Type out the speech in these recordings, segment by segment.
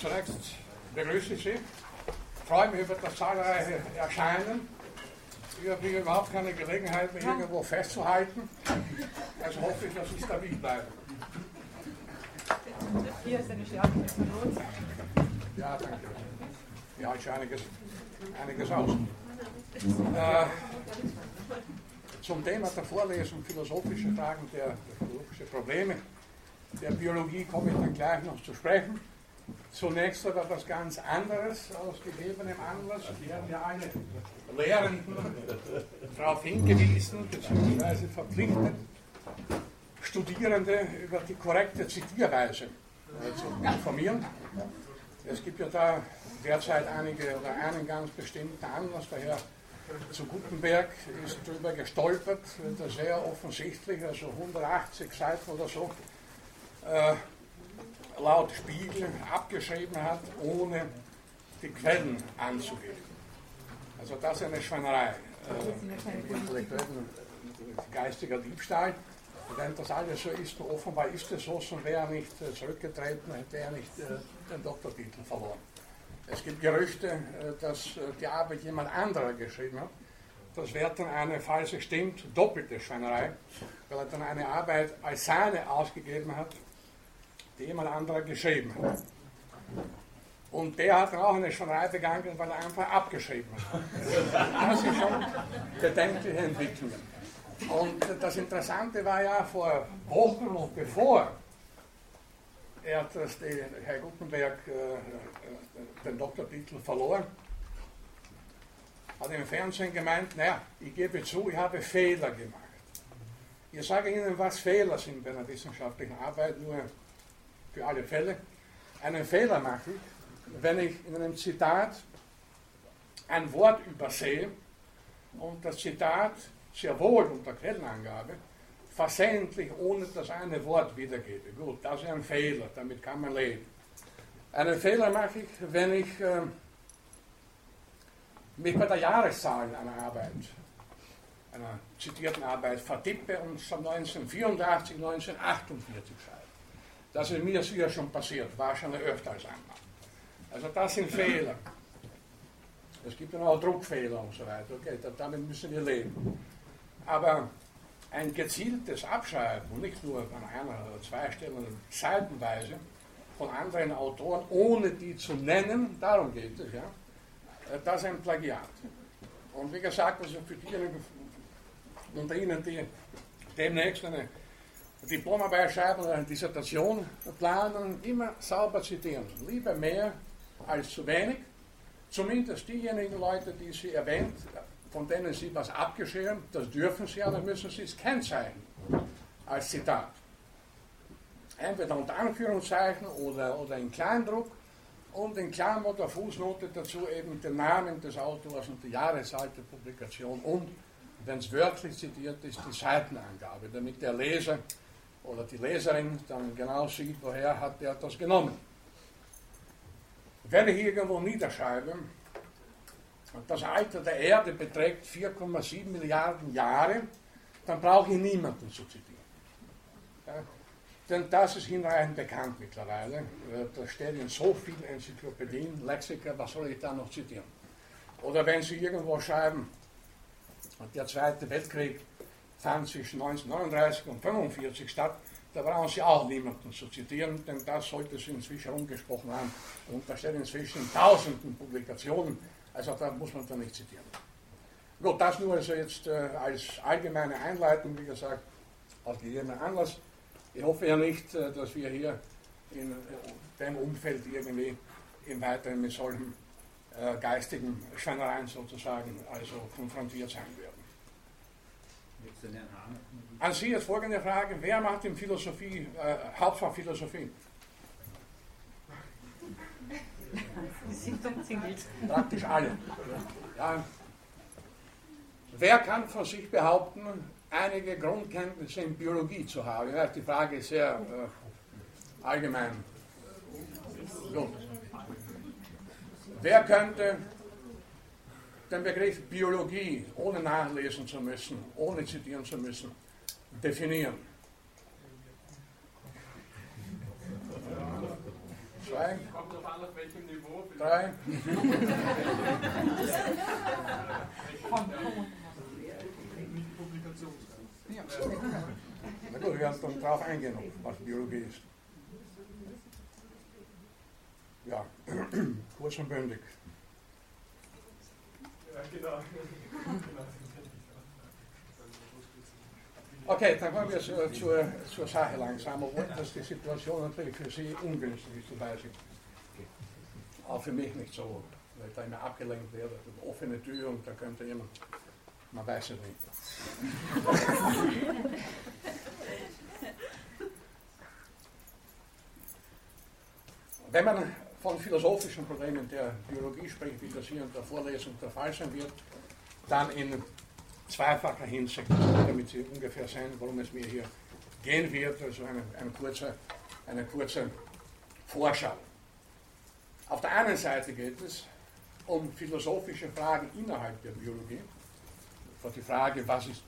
Zunächst begrüße ich Sie. Freue mich über das zahlreiche Erscheinen. Ich habe überhaupt keine Gelegenheit, mich irgendwo festzuhalten. Also hoffe ich, dass ich stabil bleibe. Hier ist eine Stärke Ja, danke. Ja, ich einiges, einiges aus. Äh, zum Thema der Vorlesung philosophische Fragen der, der philosophische Probleme der Biologie komme ich dann gleich noch zu sprechen. Zunächst aber etwas ganz anderes aus gegebenem Anlass. Wir haben ja alle Lehrenden darauf hingewiesen, beziehungsweise verpflichtet, Studierende über die korrekte Zitierweise zu informieren. Es gibt ja da derzeit einige oder einen ganz bestimmten Anlass, der Herr zu Gutenberg ist darüber gestolpert, der sehr offensichtlich, also 180 Seiten oder so, äh, laut Spiegel abgeschrieben hat, ohne die Quellen anzugeben. Also das ist eine Schweinerei. Äh, geistiger Diebstahl. Wenn das alles so ist, offenbar ist es so, sonst wäre er nicht äh, zurückgetreten, hätte er nicht äh, den Doktortitel verloren. Es gibt Gerüchte, dass die Arbeit jemand anderer geschrieben hat. Das wäre dann eine, falls es stimmt, doppelte Schweinerei, weil er dann eine Arbeit als seine ausgegeben hat, die jemand anderer geschrieben hat. Und der hat dann auch eine Schweinerei begangen, weil er einfach abgeschrieben hat. Das sind schon bedenkliche Entwicklungen. Und das Interessante war ja vor Wochen und bevor er das, die, Herr Gutenberg äh, den Doktortitel verloren, hat im Fernsehen gemeint, naja, ich gebe zu, ich habe Fehler gemacht. Ich sage Ihnen, was Fehler sind bei einer wissenschaftlichen Arbeit, nur für alle Fälle. Einen Fehler mache ich, wenn ich in einem Zitat ein Wort übersehe und das Zitat sehr wohl unter Quellenangabe versehentlich ohne das eine Wort wiedergebe. Gut, das ist ein Fehler, damit kann man leben. Einen Fehler mache ich, wenn ich äh, mich bei der Jahreszahl einer Arbeit, einer zitierten Arbeit vertippe und es 1984, 1948 schreibe. Das ist mir sicher schon passiert, wahrscheinlich öfter als einmal. Also das sind Fehler. Es gibt dann auch Druckfehler und so weiter. Okay, damit müssen wir leben. Aber ein gezieltes Abschreiben, nicht nur an einer oder zwei Stellen, seitenweise, von anderen Autoren, ohne die zu nennen, darum geht es, ja, das ist ein Plagiat. Und wie gesagt, also für diejenigen unter Ihnen, die demnächst eine Diplomarbeit schreiben oder eine Dissertation planen, immer sauber zitieren. Lieber mehr als zu wenig. Zumindest diejenigen Leute, die Sie erwähnt, von denen Sie was abgeschrieben, das dürfen Sie, aber müssen Sie es kennzeichnen als Zitat. Entweder unter Anführungszeichen oder, oder in Kleindruck und in Klammer oder Fußnote dazu eben den Namen des Autors und die Jahreszahl der Publikation und, wenn es wörtlich zitiert ist, die Seitenangabe, damit der Leser oder die Leserin dann genau sieht, woher hat er das genommen. Wenn ich irgendwo niederschreibe, das Alter der Erde beträgt 4,7 Milliarden Jahre, dann brauche ich niemanden zu zitieren. Ja, denn das ist hinreichend bekannt mittlerweile. Äh, da steht in so vielen Enzyklopädien, Lexika, was soll ich da noch zitieren? Oder wenn Sie irgendwo schreiben, der Zweite Weltkrieg fand zwischen 1939 und 1945 statt, da brauchen Sie auch niemanden zu zitieren, denn das sollte Sie inzwischen umgesprochen haben. Und da steht inzwischen in tausenden Publikationen, also da muss man da nicht zitieren. Gut, das nur also jetzt äh, als allgemeine Einleitung, wie gesagt, aus gegebenem Anlass. Ich hoffe ja nicht, äh, dass wir hier in dem Umfeld irgendwie im Weiteren mit solchen äh, geistigen Schweinereien sozusagen also konfrontiert sein werden. An Sie jetzt folgende Frage: Wer macht in Philosophie, äh, Hauptfach Philosophie? Praktisch alle. Ja. Wer kann von sich behaupten, einige Grundkenntnisse in Biologie zu haben? Ja, die Frage ist sehr äh, allgemein. Gut. Wer könnte den Begriff Biologie, ohne nachlesen zu müssen, ohne zitieren zu müssen, definieren. zwei, Kommt drauf an, auf welchem Niveau. drei. Ja. Na gut, wir werden dann drauf eingehen, was Biologie ist. Ja, kurz und bündig. Genau. Okay, dann kommen wir zur, zur, Sache langsam, dass die Situation natürlich für Sie ungünstig ist, Beispiel. Auch für mich nicht so, weil da immer abgelenkt werde. Offene Tür und da könnte jemand, man weiß es nicht. Wenn man von philosophischen Problemen der Biologie spricht, wie das hier in der Vorlesung der Fall sein wird, dann in zweifacher Hinsicht, damit Sie ungefähr sehen, worum es mir hier gehen wird, also eine, eine, kurze, eine kurze Vorschau. Auf der einen Seite geht es um philosophische Fragen innerhalb der Biologie, die Frage, was ist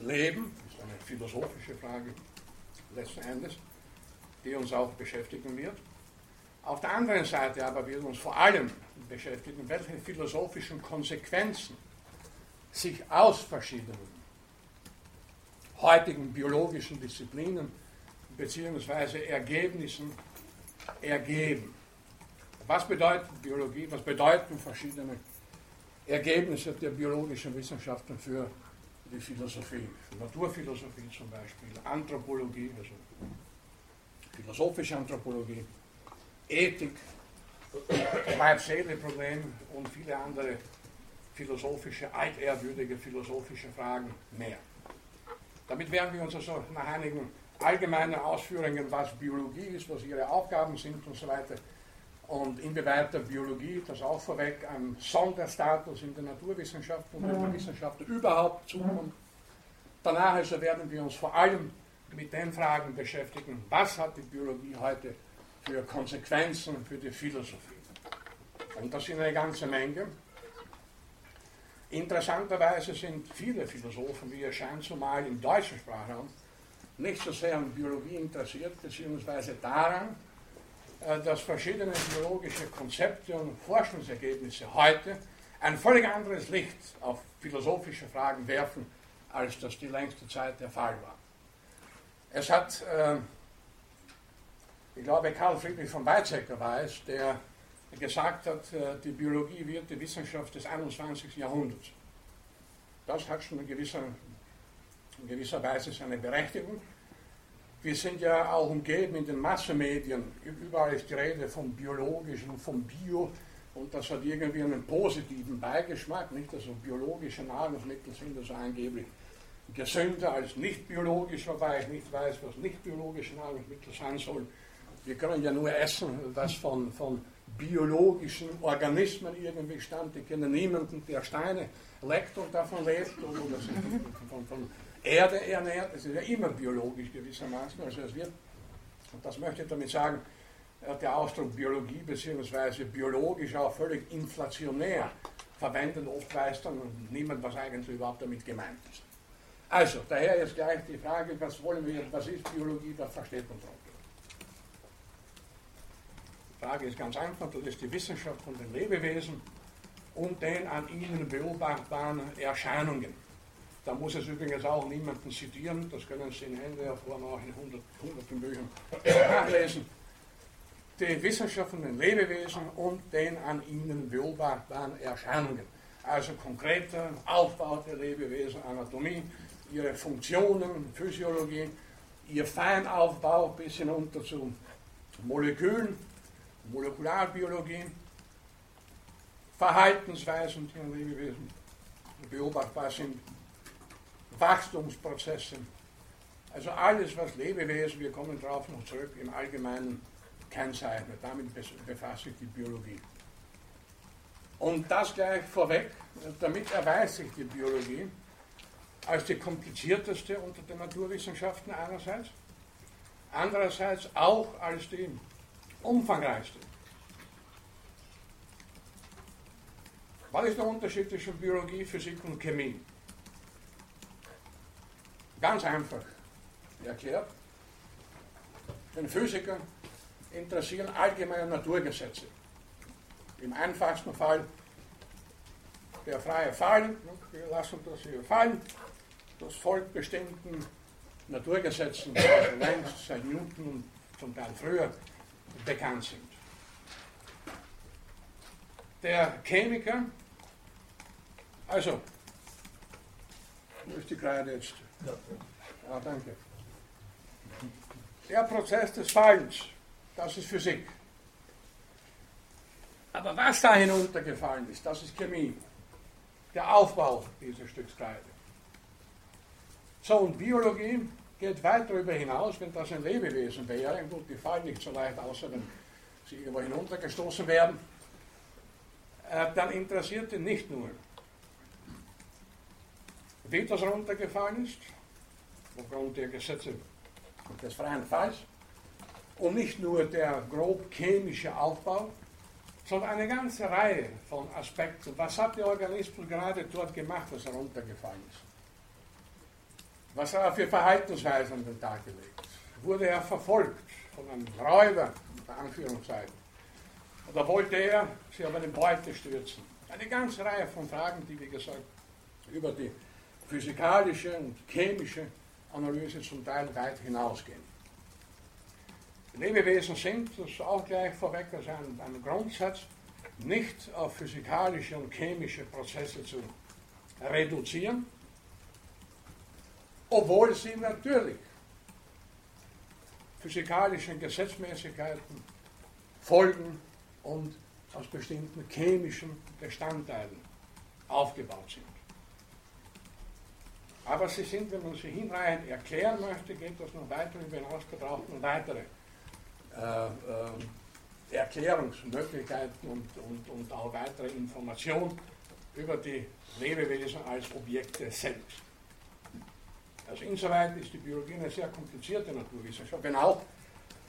Leben, ist eine philosophische Frage letzten Endes, die uns auch beschäftigen wird. Auf der anderen Seite aber wird uns vor allem beschäftigen, welche philosophischen Konsequenzen sich aus verschiedenen heutigen biologischen Disziplinen bzw. Ergebnissen ergeben. Was bedeutet Biologie? Was bedeuten verschiedene Ergebnisse der biologischen Wissenschaften für die Philosophie? Naturphilosophie zum Beispiel, Anthropologie, also philosophische Anthropologie, Ethik, Weib-Seele-Problem und viele andere philosophische, altehrwürdige philosophische Fragen mehr. Damit werden wir uns also nach einigen allgemeinen Ausführungen, was Biologie ist, was ihre Aufgaben sind und so weiter, und inwieweit der Biologie, das auch vorweg, ein Sonderstatus in der Naturwissenschaft und in der Wissenschaft überhaupt zukommt. Danach also werden wir uns vor allem mit den Fragen beschäftigen, was hat die Biologie heute für Konsequenzen für die Philosophie. Und das sind eine ganze Menge. Interessanterweise sind viele Philosophen, wie es scheint, zumal im deutschen Sprachraum, nicht so sehr an Biologie interessiert, beziehungsweise daran, äh, dass verschiedene biologische Konzepte und Forschungsergebnisse heute ein völlig anderes Licht auf philosophische Fragen werfen, als das die längste Zeit der Fall war. Es hat, äh, ich glaube, Karl Friedrich von Weizsäcker war es, der gesagt hat, äh, die Biologie wird die Wissenschaft des 21. Jahrhunderts. Das hat schon in gewisser, in gewisser Weise seine Berechtigung. Wir sind ja auch umgeben in den Massenmedien. Überall ist die Rede vom Biologischen, vom Bio. Und das hat irgendwie einen positiven Beigeschmack. Nicht, also biologische Nahrungsmittel sind also angeblich gesünder als nicht biologisch, wobei ich nicht weiß, was nicht biologische Nahrungsmittel sein sollen. Wir können ja nur essen, was von, von biologischen Organismen irgendwie stammt. Ich kenne niemanden, der Steine leckt und davon lebt oder sich von, von Erde ernährt. Das ist ja immer biologisch gewissermaßen. Also es wird, und das möchte ich damit sagen, der Ausdruck Biologie bzw. biologisch auch völlig inflationär verwendet. Oft weiß dann niemand, was eigentlich überhaupt damit gemeint ist. Also, daher jetzt gleich die Frage, was wollen wir, was ist Biologie, was versteht man darunter? Die Frage ist ganz einfach, das ist die Wissenschaft von den Lebewesen und den an ihnen beobachtbaren Erscheinungen. Da muss es übrigens auch niemanden zitieren, das können Sie in Hände Form auch in hundert, hunderten Büchern nachlesen. Die Wissenschaft von den Lebewesen und den an ihnen beobachtbaren Erscheinungen. Also konkreter Aufbau der Lebewesen, Anatomie, ihre Funktionen, Physiologie, ihr Feinaufbau bis hinunter zu Molekülen, Molekularbiologie, Verhaltensweisen, in Lebewesen beobachtbar sind, Wachstumsprozesse, also alles, was Lebewesen, wir kommen darauf noch zurück, im Allgemeinen kennzeichnet. Damit befasst sich die Biologie. Und das gleich vorweg, damit erweist sich die Biologie als die komplizierteste unter den Naturwissenschaften einerseits, andererseits auch als die umfangreichste. Was ist der Unterschied zwischen Biologie, Physik und Chemie? Ganz einfach erklärt. Ein Physiker interessieren allgemeine Naturgesetze. Im einfachsten Fall der freie Fall, wir lassen das hier fallen, das folgt bestimmten Naturgesetzen, also längst seit Newton und zum Teil früher bekannt sind. Der Chemiker, also, die Kreide jetzt? Ja, ah, danke. Der Prozess des Fallens, das ist Physik. Aber was da hinuntergefallen ist, das ist Chemie. Der Aufbau dieses Stücks Kreide. So, und Biologie geht weit darüber hinaus, wenn das ein Lebewesen wäre. Gut, die fallen nicht so leicht, außer wenn sie irgendwo hinuntergestoßen werden. Äh, dann interessiert ihn nicht nur, wie das runtergefallen ist, aufgrund der Gesetze des freien Falls, und nicht nur der grob chemische Aufbau, sondern eine ganze Reihe von Aspekten. Was hat der Organismus gerade dort gemacht, er runtergefallen ist? Was er für Verhaltensweisen an den Tag gelegt? Wurde er verfolgt von einem Räuber, unter Anführungszeichen? Oder wollte er sich auf eine Beute stürzen? Eine ganze Reihe von Fragen, die, wie gesagt, über die physikalische und chemische Analyse zum Teil weit hinausgehen. Lebewesen sind, das ist auch gleich vorweg als ein, ein Grundsatz, nicht auf physikalische und chemische Prozesse zu reduzieren, obwohl sie natürlich physikalischen Gesetzmäßigkeiten folgen und aus bestimmten chemischen Bestandteilen aufgebaut sind. Aber sie sind, wenn man sie hinreichend erklären möchte, geht das noch weiter hinaus, gebraucht man weitere äh, äh, Erklärungsmöglichkeiten und, und, und auch weitere Informationen über die Lebewesen als Objekte selbst. Also insoweit ist die Biologie eine sehr komplizierte Naturwissenschaft, wenn auch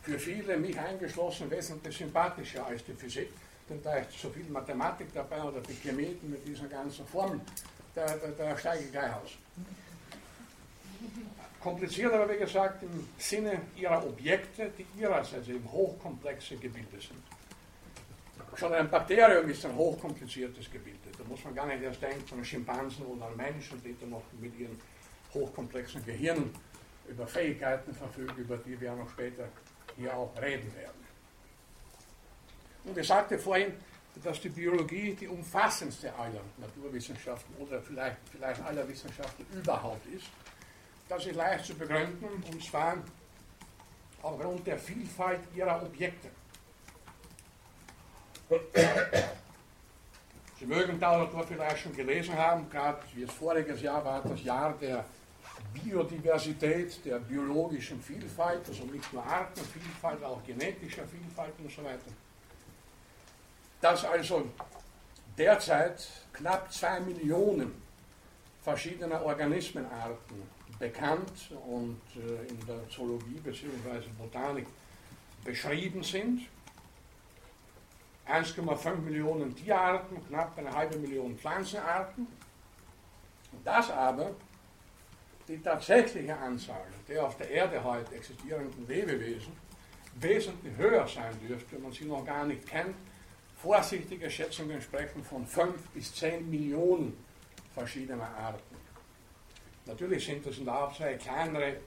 für viele, mich eingeschlossen, wesentlich sympathischer als die Physik, denn da ist so viel Mathematik dabei oder die Chemeten mit diesen ganzen Formeln, da, da, da steige ich gleich aus. Kompliziert aber, wie gesagt, im Sinne ihrer Objekte, die ihrerseits eben hochkomplexe Gebilde sind. Schon ein Bakterium ist ein hochkompliziertes Gebilde. Da muss man gar nicht erst denken von Schimpansen oder Menschen, die dann noch mit ihren hochkomplexen Gehirn über Fähigkeiten verfügen, über die wir noch später hier auch reden werden. Und ich sagte vorhin, dass die Biologie die umfassendste aller Naturwissenschaften oder vielleicht, vielleicht aller Wissenschaften überhaupt ist. Das ist leicht zu begründen, und zwar aufgrund der Vielfalt ihrer Objekte. Sie mögen darüber vielleicht schon gelesen haben, gerade wie es voriges Jahr war, das Jahr der Biodiversität, der biologischen Vielfalt, also nicht nur Artenvielfalt, auch genetischer Vielfalt und so weiter. Dass also derzeit knapp zwei Millionen verschiedener Organismenarten bekannt und äh, in der Zoologie bzw. Botanik beschrieben sind. 1,5 Millionen Tierarten, knapp eine halbe Million Pflanzenarten. Das aber die tatsächliche Anzahl der auf der Erde heute existierenden Lebewesen wesentlich höher sein dürfte, man sie noch gar nicht kennt. Vorsichtige Schätzungen sprechen von 5 bis 10 Millionen verschiedener Arten. Natürlich sind das in der Hauptsache kleinere,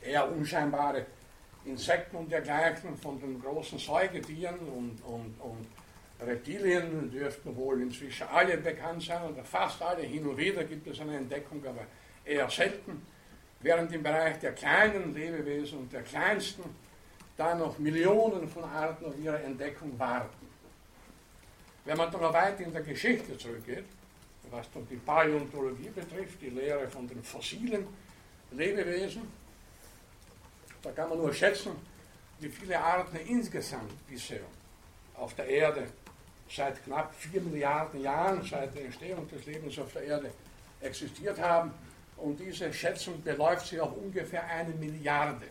eher unscheinbare Insekten und dergleichen von den großen Säugetieren und, und, und Reptilien dürften wohl inzwischen alle bekannt sein oder fast alle. Hin und wieder gibt es eine Entdeckung, aber eher selten, während im Bereich der kleinen Lebewesen und der kleinsten da noch Millionen von Arten auf ihre Entdeckung warten. Wenn man dann noch weiter in der Geschichte zurückgeht, was dann die Paläontologie betrifft, die Lehre von den fossilen Lebewesen, da kann man nur schätzen, wie viele Arten insgesamt bisher auf der Erde seit knapp 4 Milliarden Jahren, seit der Entstehung des Lebens auf der Erde existiert haben. Und diese Schätzung beläuft sich auf ungefähr eine Milliarde.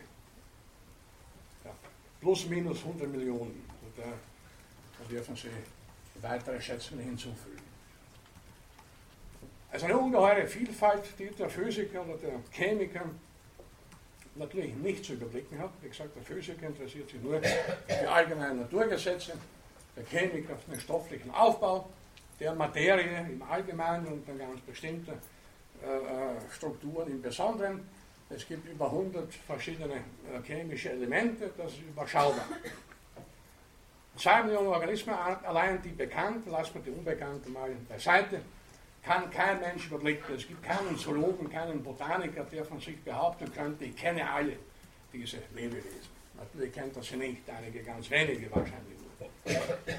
Ja, plus minus 100 Millionen. Und da, da dürfen Sie weitere Schätzungen hinzufügen. Also eine ungeheure Vielfalt, die der Physiker oder der Chemiker natürlich nicht zu überblicken hat. Wie gesagt, der Physiker interessiert sich nur für die allgemeinen Naturgesetze, der Chemiker auf den stofflichen Aufbau der Materie im Allgemeinen und dann ganz bestimmte Strukturen im Besonderen. Es gibt über 100 verschiedene äh, chemische Elemente, das ist überschaubar. Zwei Millionen Organismen allein, die bekannt, lassen wir die unbekannten mal beiseite, kann kein Mensch überblicken. Es gibt keinen Zoologen, keinen Botaniker, der von sich behaupten könnte, ich kenne alle diese Lebewesen. Natürlich kennt er sie nicht, einige ganz wenige wahrscheinlich nur.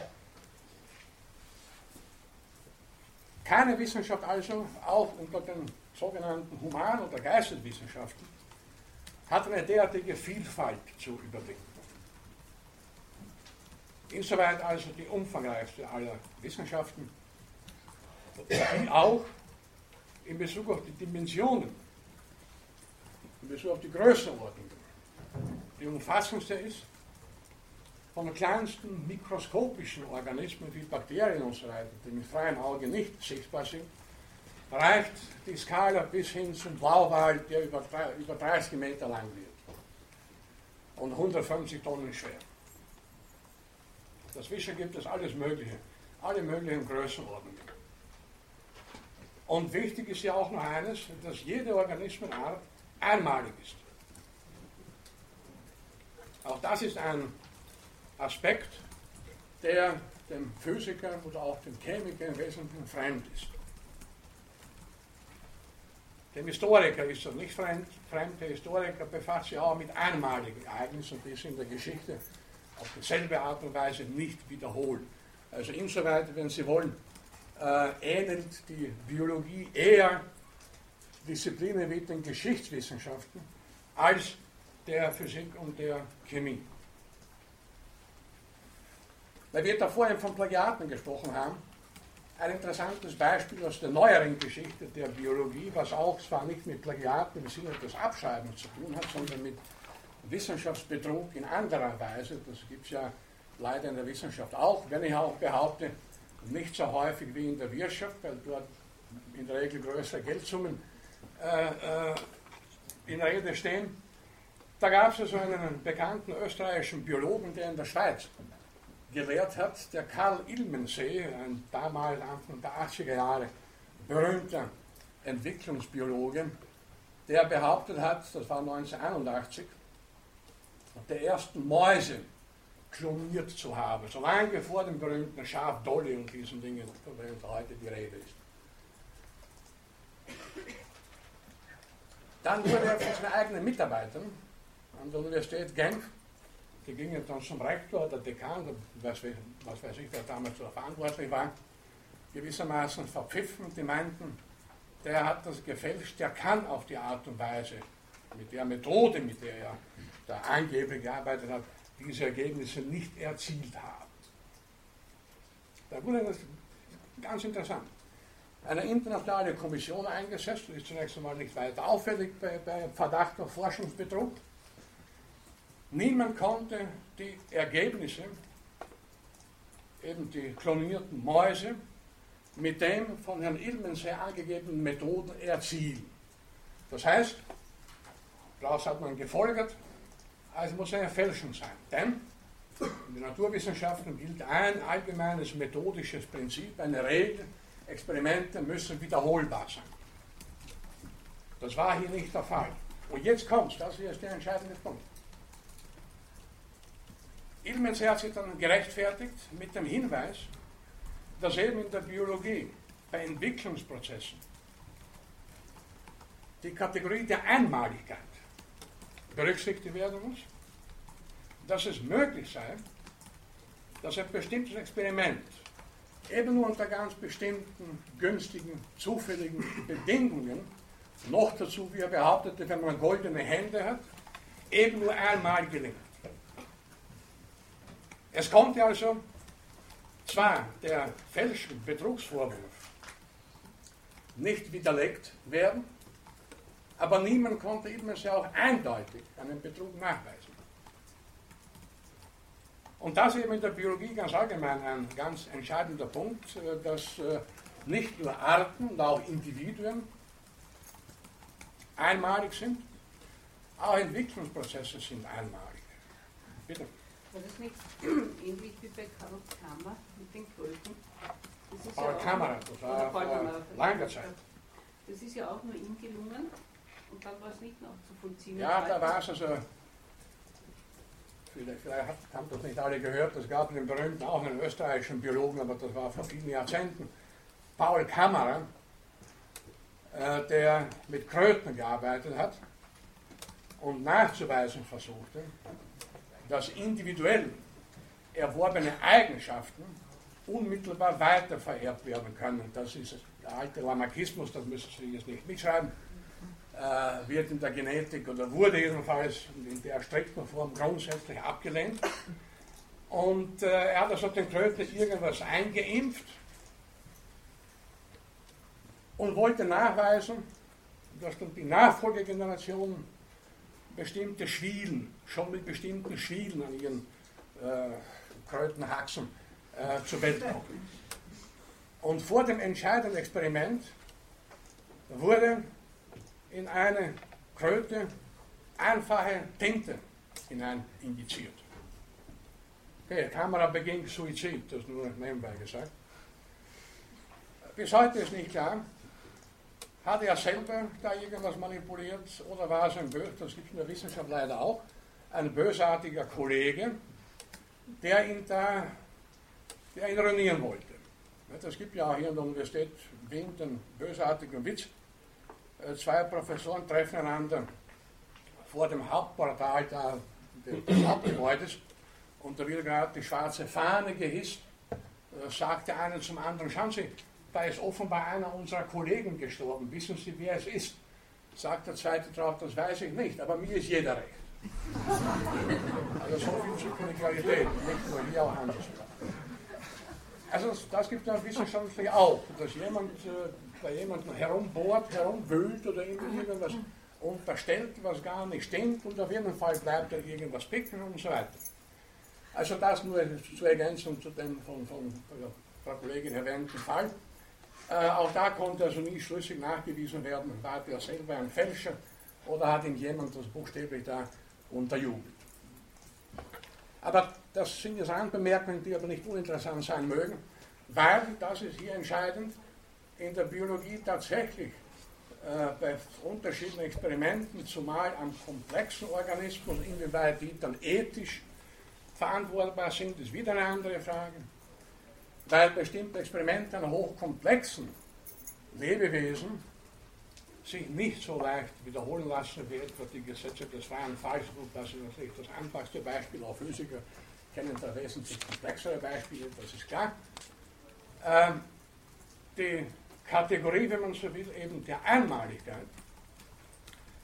Keine Wissenschaft also, auch unter den sogenannten Human- oder Geisteswissenschaften, hat eine derartige Vielfalt zu überblicken. Insoweit also die umfangreichste aller Wissenschaften, die auch in Bezug auf die Dimensionen, in Bezug auf die Größenordnung, die umfassendste ist, von kleinsten mikroskopischen Organismen wie Bakterien und so weiter, die mit freiem Auge nicht sichtbar sind, reicht die Skala bis hin zum Blauwal, der über 30 Meter lang wird und 150 Tonnen schwer. Dazwischen gibt es alles Mögliche, alle möglichen Größenordnungen. Und wichtig ist ja auch noch eines, dass jede Organismenart einmalig ist. Auch das ist ein Aspekt, der dem Physiker oder auch dem Chemiker im Wesentlichen fremd ist. Dem Historiker ist das nicht fremd. Der Historiker befasst sich auch mit einmaligen Ereignissen, die sich in der Geschichte auf dieselbe Art und Weise nicht wiederholen. Also insoweit, wenn Sie wollen, äh, ähnelt die Biologie eher Disziplinen wie den Geschichtswissenschaften als der Physik und der Chemie. Weil wir da vorhin von Plagiaten gesprochen haben, ein interessantes Beispiel aus der neueren Geschichte der Biologie, was auch zwar nicht mit Plagiaten im Sinne des Abschreibens zu tun hat, sondern mit Wissenschaftsbetrug in anderer Weise. Das gibt es ja leider in der Wissenschaft auch, wenn ich auch behaupte, nicht so häufig wie in der Wirtschaft, weil dort in der Regel größere Geldsummen äh, äh, in Rede stehen. Da gab es so einen bekannten österreichischen Biologen, der in der Schweiz gelehrt hat, der Karl Ilmensee, ein damals Anfang der 80er Jahre berühmter Entwicklungsbiologe, der behauptet hat, das war 1981, der ersten Mäuse kloniert zu haben, so lange vor dem berühmten Schaf Dolly und diesen Dingen, von denen heute die Rede ist. Dann wurde er von seinen eigenen Mitarbeitern an der Universität Genf, die gingen dann zum Rektor oder Dekan, was, was weiß ich, wer damals so verantwortlich war, gewissermaßen verpfiffen, die meinten, der hat das gefälscht, der kann auf die Art und Weise, mit der Methode, mit der er da angeblich gearbeitet hat, diese Ergebnisse nicht erzielt haben. Da wurde das ganz interessant. Eine internationale Kommission eingesetzt, ist zunächst einmal nicht weiter auffällig bei, bei Verdacht auf Forschungsbetrug. Niemand konnte die Ergebnisse, eben die klonierten Mäuse, mit den von Herrn Ilmensee angegebenen Methoden erzielen. Das heißt, daraus hat man gefolgert, also muss eine Fälschung sein. Denn in den Naturwissenschaften gilt ein allgemeines methodisches Prinzip, eine Regel, Experimente müssen wiederholbar sein. Das war hier nicht der Fall. Und jetzt kommt das ist der entscheidende Punkt. Ilmens hat sich dann gerechtfertigt mit dem Hinweis, dass eben in der Biologie bei Entwicklungsprozessen die Kategorie der Einmaligkeit berücksichtigt werden muss, dass es möglich sei, dass ein bestimmtes Experiment eben nur unter ganz bestimmten günstigen, zufälligen Bedingungen, noch dazu, wie er behauptete, wenn man goldene Hände hat, eben nur einmal gelingt. Es konnte also zwar der Fälschung, Betrugsvorwurf nicht widerlegt werden, aber niemand konnte übrigens ja auch eindeutig einen Betrug nachweisen. Und das ist eben in der Biologie ganz allgemein ein ganz entscheidender Punkt, äh, dass äh, nicht nur Arten und auch Individuen einmalig sind, Auch Entwicklungsprozesse sind einmalig. Bitte. Das nicht ähnlich wie bei Karl Kammer mit den Kröten? Paul ja Kammer, das war langer Zeit. Das ist ja auch nur ihm gelungen und dann war es nicht noch zu vollziehen. Ja, da war es also Vielleicht, vielleicht haben das nicht alle gehört, es gab einen berühmten, auch einen österreichischen Biologen, aber das war vor vielen Jahrzehnten, Paul Kammerer, äh, der mit Kröten gearbeitet hat und nachzuweisen versuchte, dass individuell erworbene Eigenschaften unmittelbar weitervererbt werden können. Das ist der alte Lamarckismus, das müssen Sie jetzt nicht mitschreiben, äh, wird in der Genetik oder wurde jedenfalls in der strikten Form grundsätzlich abgelehnt. Und äh, er hat also den Kröten irgendwas eingeimpft und wollte nachweisen, dass dann die Nachfolgegenerationen bestimmte Schwielen, schon mit bestimmten Schwielen an ihren äh, Krötenhaxen äh, zur Welt kommen. Und vor dem entscheidenden Experiment wurde in eine Kröte einfache Tinte hinein injiziert. Okay, Kamera beging Suizid, das nur nebenbei gesagt. Bis heute ist nicht klar, hat er selber da irgendwas manipuliert oder war es ein das gibt es in der Wissenschaft leider auch, ein bösartiger Kollege, der ihn da der ihn ruinieren wollte. Es gibt ja auch hier an der Universität Wien den bösartigen Witz, äh, zwei Professoren treffen einander vor dem Hauptportal da, des Hauptgebäudes und da wird gerade die schwarze Fahne gehisst, äh, sagt der eine zum anderen, schauen Sie, da ist offenbar einer unserer Kollegen gestorben, wissen Sie, wer es ist? Sagt der zweite drauf, das weiß ich nicht, aber mir ist jeder recht. Also so viel zur Kollegialität, nicht nur hier auch anderswo. Also das gibt es wissenschaftlich auch, dass jemand äh, bei jemandem herumbohrt, herumwühlt oder irgendwas unterstellt, was gar nicht stimmt und auf jeden Fall bleibt er irgendwas picken und so weiter. Also das nur zur Ergänzung zu dem von, von Frau Kollegin erwähnten Fall. Äh, auch da konnte also nie schlüssig nachgewiesen werden, war der selber ein Fälscher oder hat ihm jemand das buchstäblich da unterjubelt. Aber das sind jetzt Anbemerkungen, die aber nicht uninteressant sein mögen, weil, das ist hier entscheidend, in der Biologie tatsächlich äh, bei unterschiedlichen Experimenten, zumal am komplexen Organismus, inwieweit die dann ethisch verantwortbar sind, ist wieder eine andere Frage. Weil bestimmte Experimente an hochkomplexen Lebewesen sich nicht so leicht wiederholen lassen wie etwa die Gesetze des freien Falls. Und das ist natürlich das einfachste Beispiel. Auch Physiker kennen da wesentlich komplexere Beispiele, das ist klar. Ähm, die Kategorie, wenn man so will, eben der Einmaligkeit,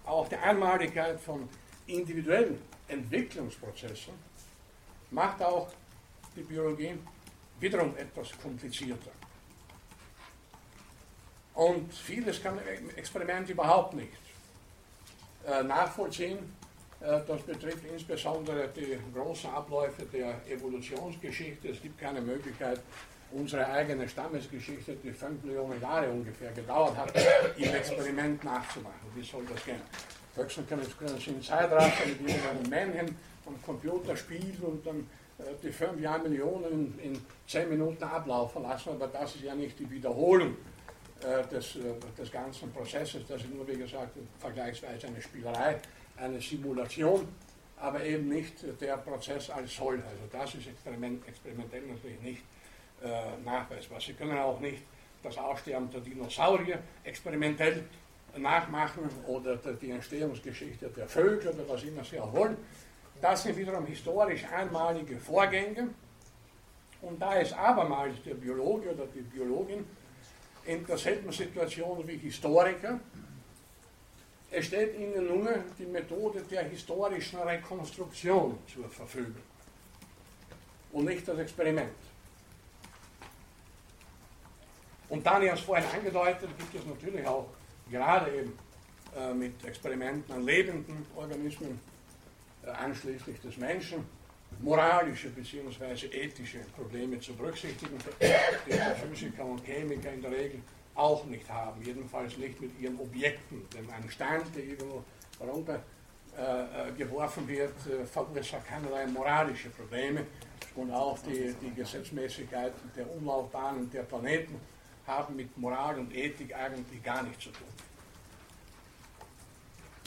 auch der Einmaligkeit von individuellen Entwicklungsprozessen, macht auch die Biologie wiederum etwas komplizierter. Und vieles kann ein Experiment überhaupt nicht äh, nachvollziehen. Äh, das betrifft insbesondere die großen Abläufe der Evolutionsgeschichte. Es gibt keine Möglichkeit, unsere eigene Stammesgeschichte, die fünf Millionen Jahre ungefähr gedauert hat, im Experiment nachzumachen. Wie soll das gehen? Höchstens können, Sie in Zeitraffer mit irgendeinem Männchen am Computer spielen und dann die fünf Jahrmillionen in, in zehn Minuten ablaufen lassen, aber das ist ja nicht die Wiederholung äh, des, äh, des ganzen Prozesses. Das ist nur, wie gesagt, vergleichsweise eine Spielerei, eine Simulation, aber eben nicht der Prozess als solcher. Also das ist experiment, experimentell natürlich nicht äh, nachweisbar. Sie können auch nicht das Aussterben der Dinosaurier experimentell nachmachen oder die Entstehungsgeschichte der Vögel oder was immer Sie auch wollen. Das sind wiederum historisch einmalige Vorgänge. Und da ist abermals der Biologe oder die Biologin in derselben Situation wie Historiker, es steht ihnen nur die Methode der historischen Rekonstruktion zur Verfügung und nicht das Experiment. Und dann, erst vorhin angedeutet, gibt es natürlich auch gerade eben äh, mit Experimenten an lebenden Organismen, äh, anschließend des Menschen, moralische bzw. ethische Probleme zu berücksichtigen, die Physiker und Chemiker in der Regel auch nicht haben, jedenfalls nicht mit ihren Objekten. Denn ein Stein, der irgendwo runter äh, geworfen wird, äh, verursacht keinerlei moralische Probleme und auch die, die Gesetzmäßigkeit der Umlaufbahnen der Planeten haben mit Moral und Ethik eigentlich gar nichts zu tun.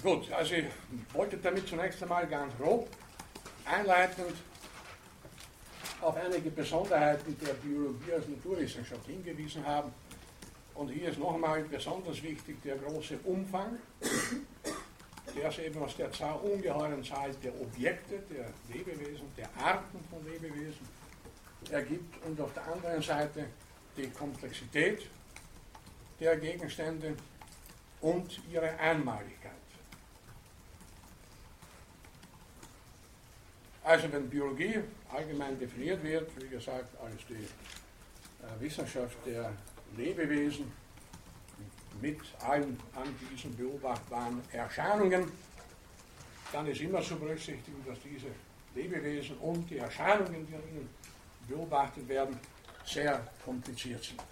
Gut, also ich wollte damit zunächst einmal ganz grob einleitend auf einige Besonderheiten der Biologie als Naturwissenschaft hingewiesen haben. Und hier ist noch einmal besonders wichtig der große Umfang, der sich eben aus der Zahl, ungeheuren Zahl der Objekte, der Lebewesen, der Arten von Lebewesen ergibt und auf der anderen Seite die Komplexität der Gegenstände und ihre Einmaligkeit. Also wenn Biologie allgemein definiert wird, wie gesagt, als die äh, Wissenschaft der Lebewesen mit allen an diesen beobachtbaren Erscheinungen, dann ist immer zu berücksichtigen, dass diese Lebewesen und die Erscheinungen, die an ihnen beobachtet werden, sehr kompliziert sind.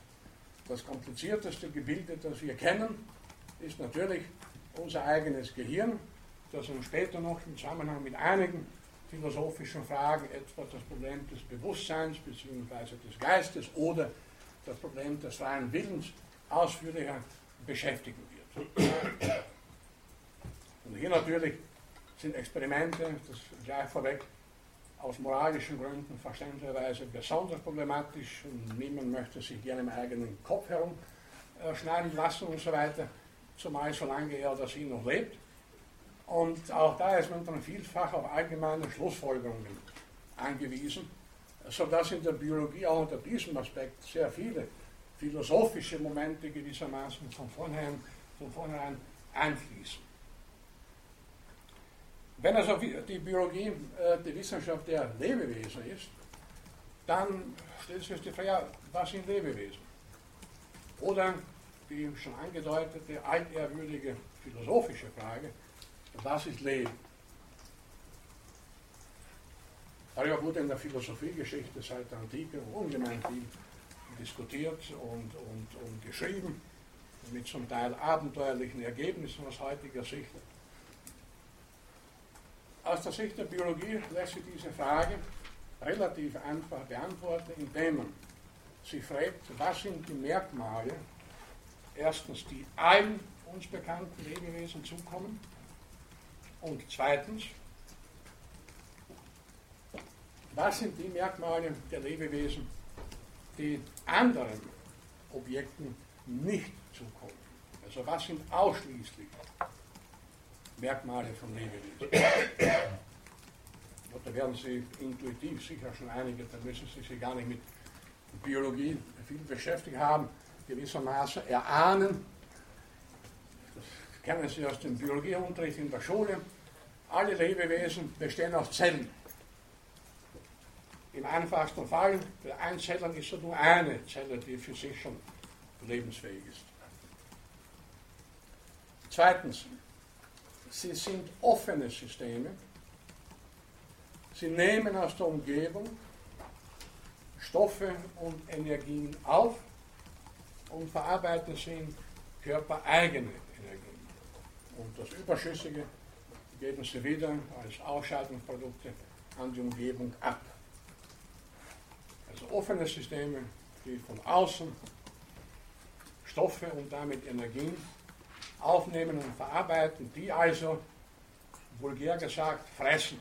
Das komplizierteste Gebilde, das wir kennen, ist natürlich unser eigenes Gehirn, das uns später noch im Zusammenhang mit einigen philosophischen Fragen etwa das Problem des Bewusstseins bzw. des Geistes oder das Problem des freien Willens ausführlicher beschäftigen wird. Und hier natürlich sind Experimente, das gleich vorweg, aus moralischen Gründen verständlicherweise besonders problematisch und niemand möchte sich gerne im eigenen Kopf herumschneiden lassen und so weiter, zumal solange er oder sie noch lebt. Und auch da ist man dann vielfach auf allgemeine Schlussfolgerungen angewiesen, sodass in der Biologie auch unter diesem Aspekt sehr viele philosophische Momente gewissermaßen von vornherein, von vornherein einfließen. Wenn also die Biologie äh, die Wissenschaft der Lebewesen ist, dann stellt sich die Frage, was sind Lebewesen? Oder die schon angedeutete altehrwürdige philosophische Frage, was ist Leben? Darüber wurde in der Philosophiegeschichte seit der Antike ungemein viel diskutiert und, und, und geschrieben, mit zum Teil abenteuerlichen Ergebnissen aus heutiger Sicht. Aus der Sicht der Biologie lässt sich diese Frage relativ einfach beantworten, indem man sich fragt, was sind die Merkmale, erstens, die allen uns bekannten Lebewesen zukommen, und zweitens, was sind die Merkmale der Lebewesen, die anderen Objekten nicht zukommen? Also was sind ausschließlich Merkmale von Lebewesen? Da werden Sie intuitiv sicher schon einige, da müssen Sie sich gar nicht mit Biologie viel beschäftigt haben, gewissermaßen erahnen, kennen Sie aus dem Biologieunterricht in der Schule. Alle Lebewesen bestehen aus Zellen. Im einfachsten Fall, bei Einzellern ist es nur eine Zelle, die für sich schon lebensfähig ist. Zweitens, sie sind offene Systeme. Sie nehmen aus der Umgebung Stoffe und Energien auf und verarbeiten sie in körpereigene und das Überschüssige geben sie wieder als Ausscheidungsprodukte an die Umgebung ab. Also offene Systeme, die von außen Stoffe und damit Energien aufnehmen und verarbeiten, die also, vulgär gesagt, fressen.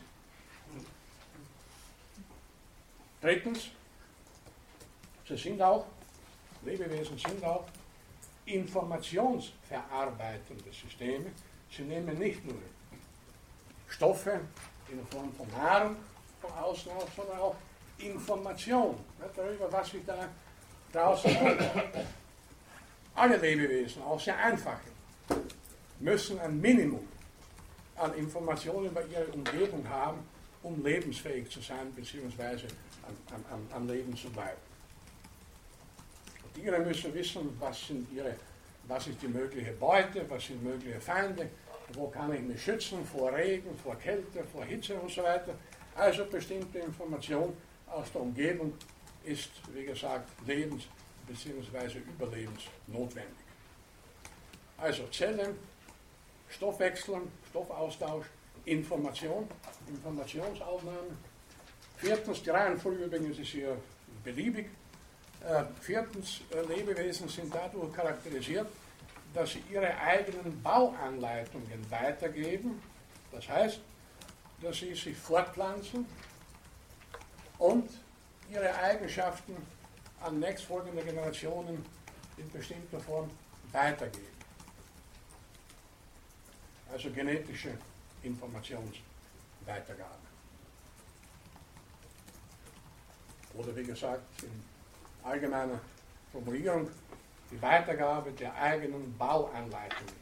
Drittens, sie sind auch, Lebewesen sind auch informationsverarbeitende Systeme, Sie nehmen nicht nur Stoffe in Form von Nahrung von außen auf, sondern auch Information darüber, was sich da draußen. Alle Lebewesen, auch sehr einfache, müssen ein Minimum an Informationen über ihre Umgebung haben, um lebensfähig zu sein, beziehungsweise am, am, am Leben zu bleiben. Tiere müssen wissen, was sind ihre was ist die mögliche Beute, was sind mögliche Feinde, wo kann ich mich schützen vor Regen, vor Kälte, vor Hitze und so weiter. Also bestimmte Information aus der Umgebung ist, wie gesagt, lebens- bzw. überlebensnotwendig. Also Zellen, Stoffwechseln, Stoffaustausch, Information, Informationsaufnahme. Viertens, die Reihenfolge übrigens ist hier beliebig. Äh, viertens, äh, Lebewesen sind dadurch charakterisiert, dass sie ihre eigenen Bauanleitungen weitergeben. Das heißt, dass sie sich fortpflanzen und ihre Eigenschaften an nächstfolgende Generationen in bestimmter Form weitergeben. Also genetische Informationsweitergabe. Oder wie gesagt, in allgemeiner Formulierung, die Weitergabe der eigenen Bauanleitungen.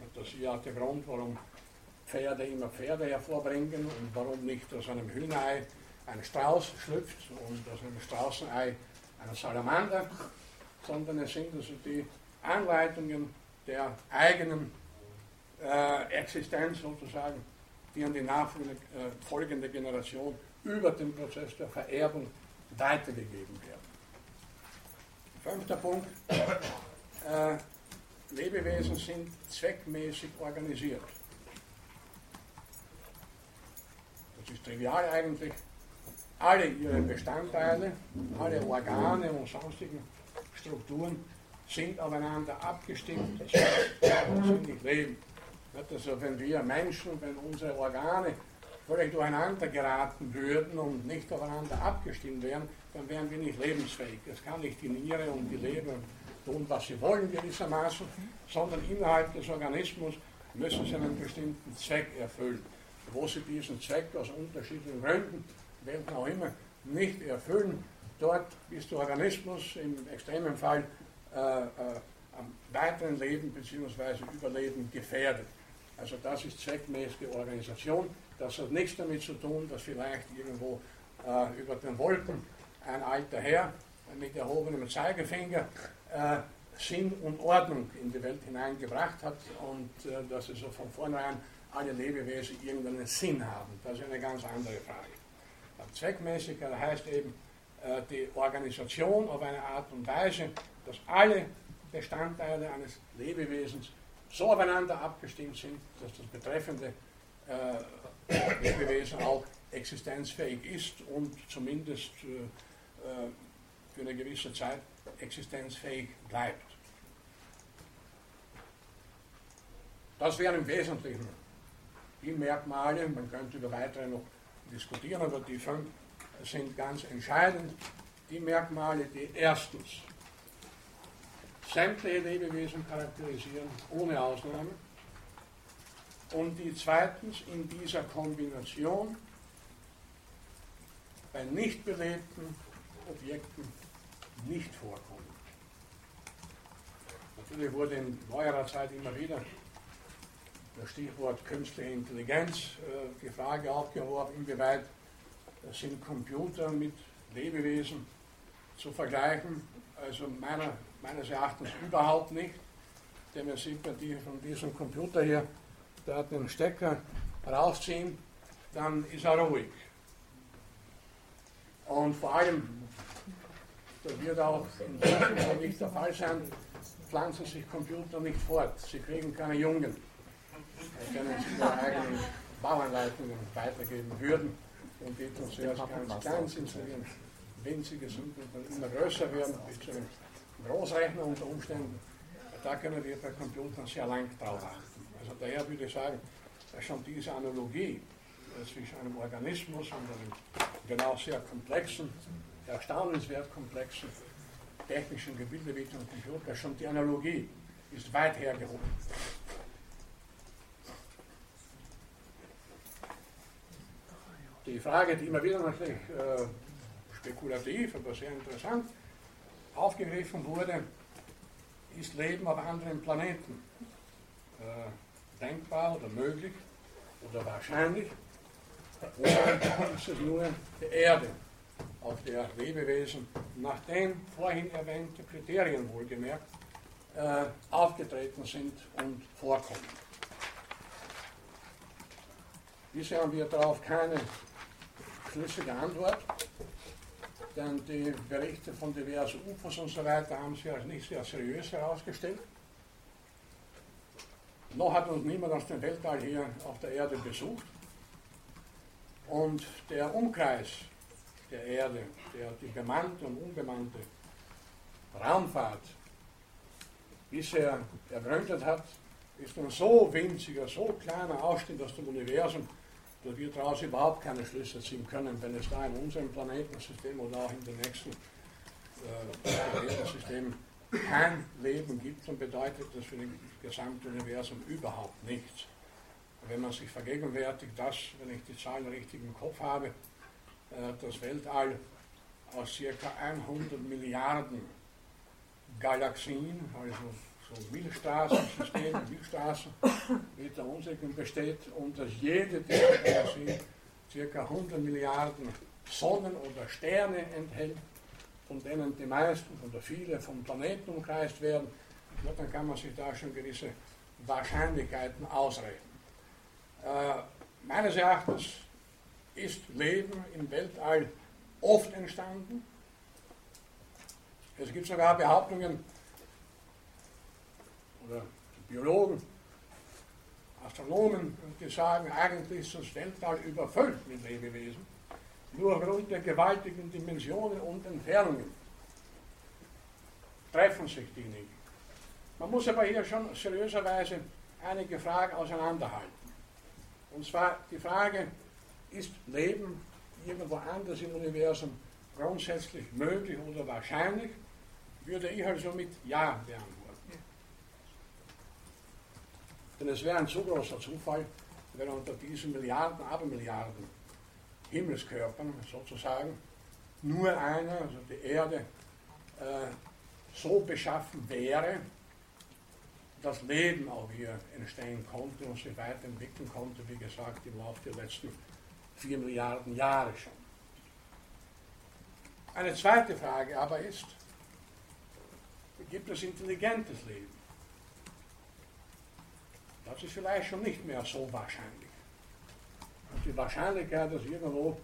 Und das ist ja der Grund, warum Pferde immer Pferde hervorbringen und warum nicht aus einem Hühnerei ein Strauß schlüpft und aus einem Straußenei eine Salamander, sondern es sind also die Anleitungen der eigenen äh, Existenz sozusagen, die an die nachfolgende äh, Generation über den Prozess der Vererbung weitergegeben werden. Fünfter Punkt. Äh, Lebewesen sind zweckmäßig organisiert. Das ist trivial eigentlich. Alle ihre Bestandteile, alle Organe und sonstigen Strukturen sind aufeinander abgestimmt, das heißt, sind nicht leben. Also wenn wir Menschen, wenn unsere Organe völlig durcheinander geraten würden und nicht aufeinander abgestimmt wären, dann wären wir nicht lebensfähig. Es kann nicht die Niere und die Leber tun, was sie wollen gewissermaßen, sondern innerhalb des Organismus müssen sie einen bestimmten Zweck erfüllen. Wo sie diesen Zweck aus unterschiedlichen Gründen, welchen auch immer, nicht erfüllen, dort ist der Organismus im extremen Fall äh, äh, am weiteren Leben bzw. Überleben gefährdet. Also das ist zweckmäßige Organisation. Das hat nichts damit zu tun, dass vielleicht irgendwo äh, über den Wolken ein alter Herr mit erhobenem Zeigefinger äh, Sinn und Ordnung in die Welt hineingebracht hat und äh, dass also von vornherein alle Lebewesen irgendeinen Sinn haben. Das ist eine ganz andere Frage. Zweckmäßiger heißt eben äh, die Organisation auf eine Art und Weise, dass alle Bestandteile eines Lebewesens so aufeinander abgestimmt sind, dass das betreffende äh, Lebewesen auch existenzfähig ist und zumindest äh, für eine gewisse Zeit existenzfähig bleibt. Das wären im Wesentlichen die Merkmale, man könnte über weitere noch diskutieren, aber die fünf sind ganz entscheidend. Die Merkmale, die erstens sämtliche Lebewesen charakterisieren, ohne Ausnahme. Und die zweitens in dieser Kombination bei nicht belebten Objekten nicht vorkommen. Natürlich wurde in neuerer Zeit immer wieder das Stichwort künstliche Intelligenz äh, die Frage aufgeworfen, inwieweit sind Computer mit Lebewesen zu vergleichen. Also meiner, meines Erachtens überhaupt nicht. Denn man sieht, wenn die von diesem Computer hier da den Stecker rausziehen, dann ist er ruhig. Und vor allem, das wird auch in Zukunft nicht der Fall sein, pflanzen sich Computer nicht fort. Sie kriegen keine Jungen. Sie können sich ihre eigenen Bauanleitungen weitergeben würden und die dann zuerst ganz klein sind, so wie ein winziges und dann immer größer werden, bis zu einem Großrechner unter Umständen. Da können wir bei Computern sehr lang drauf achten. Also daher würde ich sagen, dass schon diese Analogie äh, zwischen einem Organismus und einem genau sehr komplexen, erstaunenswert komplexen technischen Gebilde wie dem Computer, schon die Analogie ist weit hergehoben. Die Frage, die immer wieder natürlich äh, spekulativ, aber sehr interessant aufgegriffen wurde, ist Leben auf anderen Planeten äh, denkbar oder möglich oder wahrscheinlich? Ist es nur die Erde, auf der Lebewesen nach den vorhin erwähnten Kriterien wohlgemerkt äh, aufgetreten sind und vorkommen? Bisher haben wir darauf keine schlüssige Antwort, denn die Berichte von diversen UFOs und so weiter haben sich als nicht sehr seriös herausgestellt. Noch hat uns niemand aus dem Weltall hier auf der Erde besucht. Und der Umkreis der Erde, der die bemannte und unbemannte Raumfahrt bisher ergründet hat, ist ein so winziger, so kleiner Ausschnitt aus dem Universum, dass wir daraus überhaupt keine Schlüsse ziehen können, wenn es da in unserem Planetensystem oder auch in den nächsten äh, Planetensystemen kein Leben gibt, dann bedeutet das für das gesamte Universum überhaupt nichts. Wenn man sich vergegenwärtigt, dass, wenn ich die Zahlen richtig im Kopf habe, äh, das Weltall aus ca. 100 Milliarden Galaxien, also so Milchstraßensystem, Milchstraßen mit der unsrigen besteht und dass jede dieser Galaxien ca. 100 Milliarden Sonnen oder Sterne enthält, von denen die meisten oder viele vom Planeten umkreist werden, dann kann man sich da schon gewisse Wahrscheinlichkeiten ausrechnen. Äh, meines Erachtens ist Leben im Weltall oft entstanden. Es gibt sogar Behauptungen, oder Biologen, Astronomen, die sagen, eigentlich ist das Weltall überfüllt mit Lebewesen, nur aufgrund der gewaltigen Dimensionen und Entfernungen treffen sich die nicht. Man muss aber hier schon seriöserweise einige Fragen auseinanderhalten. Und zwar die Frage, ist Leben irgendwo anders im Universum grundsätzlich möglich oder wahrscheinlich, würde ich also mit Ja beantworten. Denn es wäre ein so großer Zufall, wenn unter diesen Milliarden, Abermilliarden Himmelskörpern sozusagen nur einer, also die Erde, äh, so beschaffen wäre, dass Leben auch hier entstehen konnte und sich weiterentwickeln konnte, wie gesagt, im Laufe der letzten vier Milliarden Jahre schon. Eine zweite Frage aber ist, gibt es intelligentes Leben? Das ist vielleicht schon nicht mehr so wahrscheinlich. Und die Wahrscheinlichkeit, dass irgendwo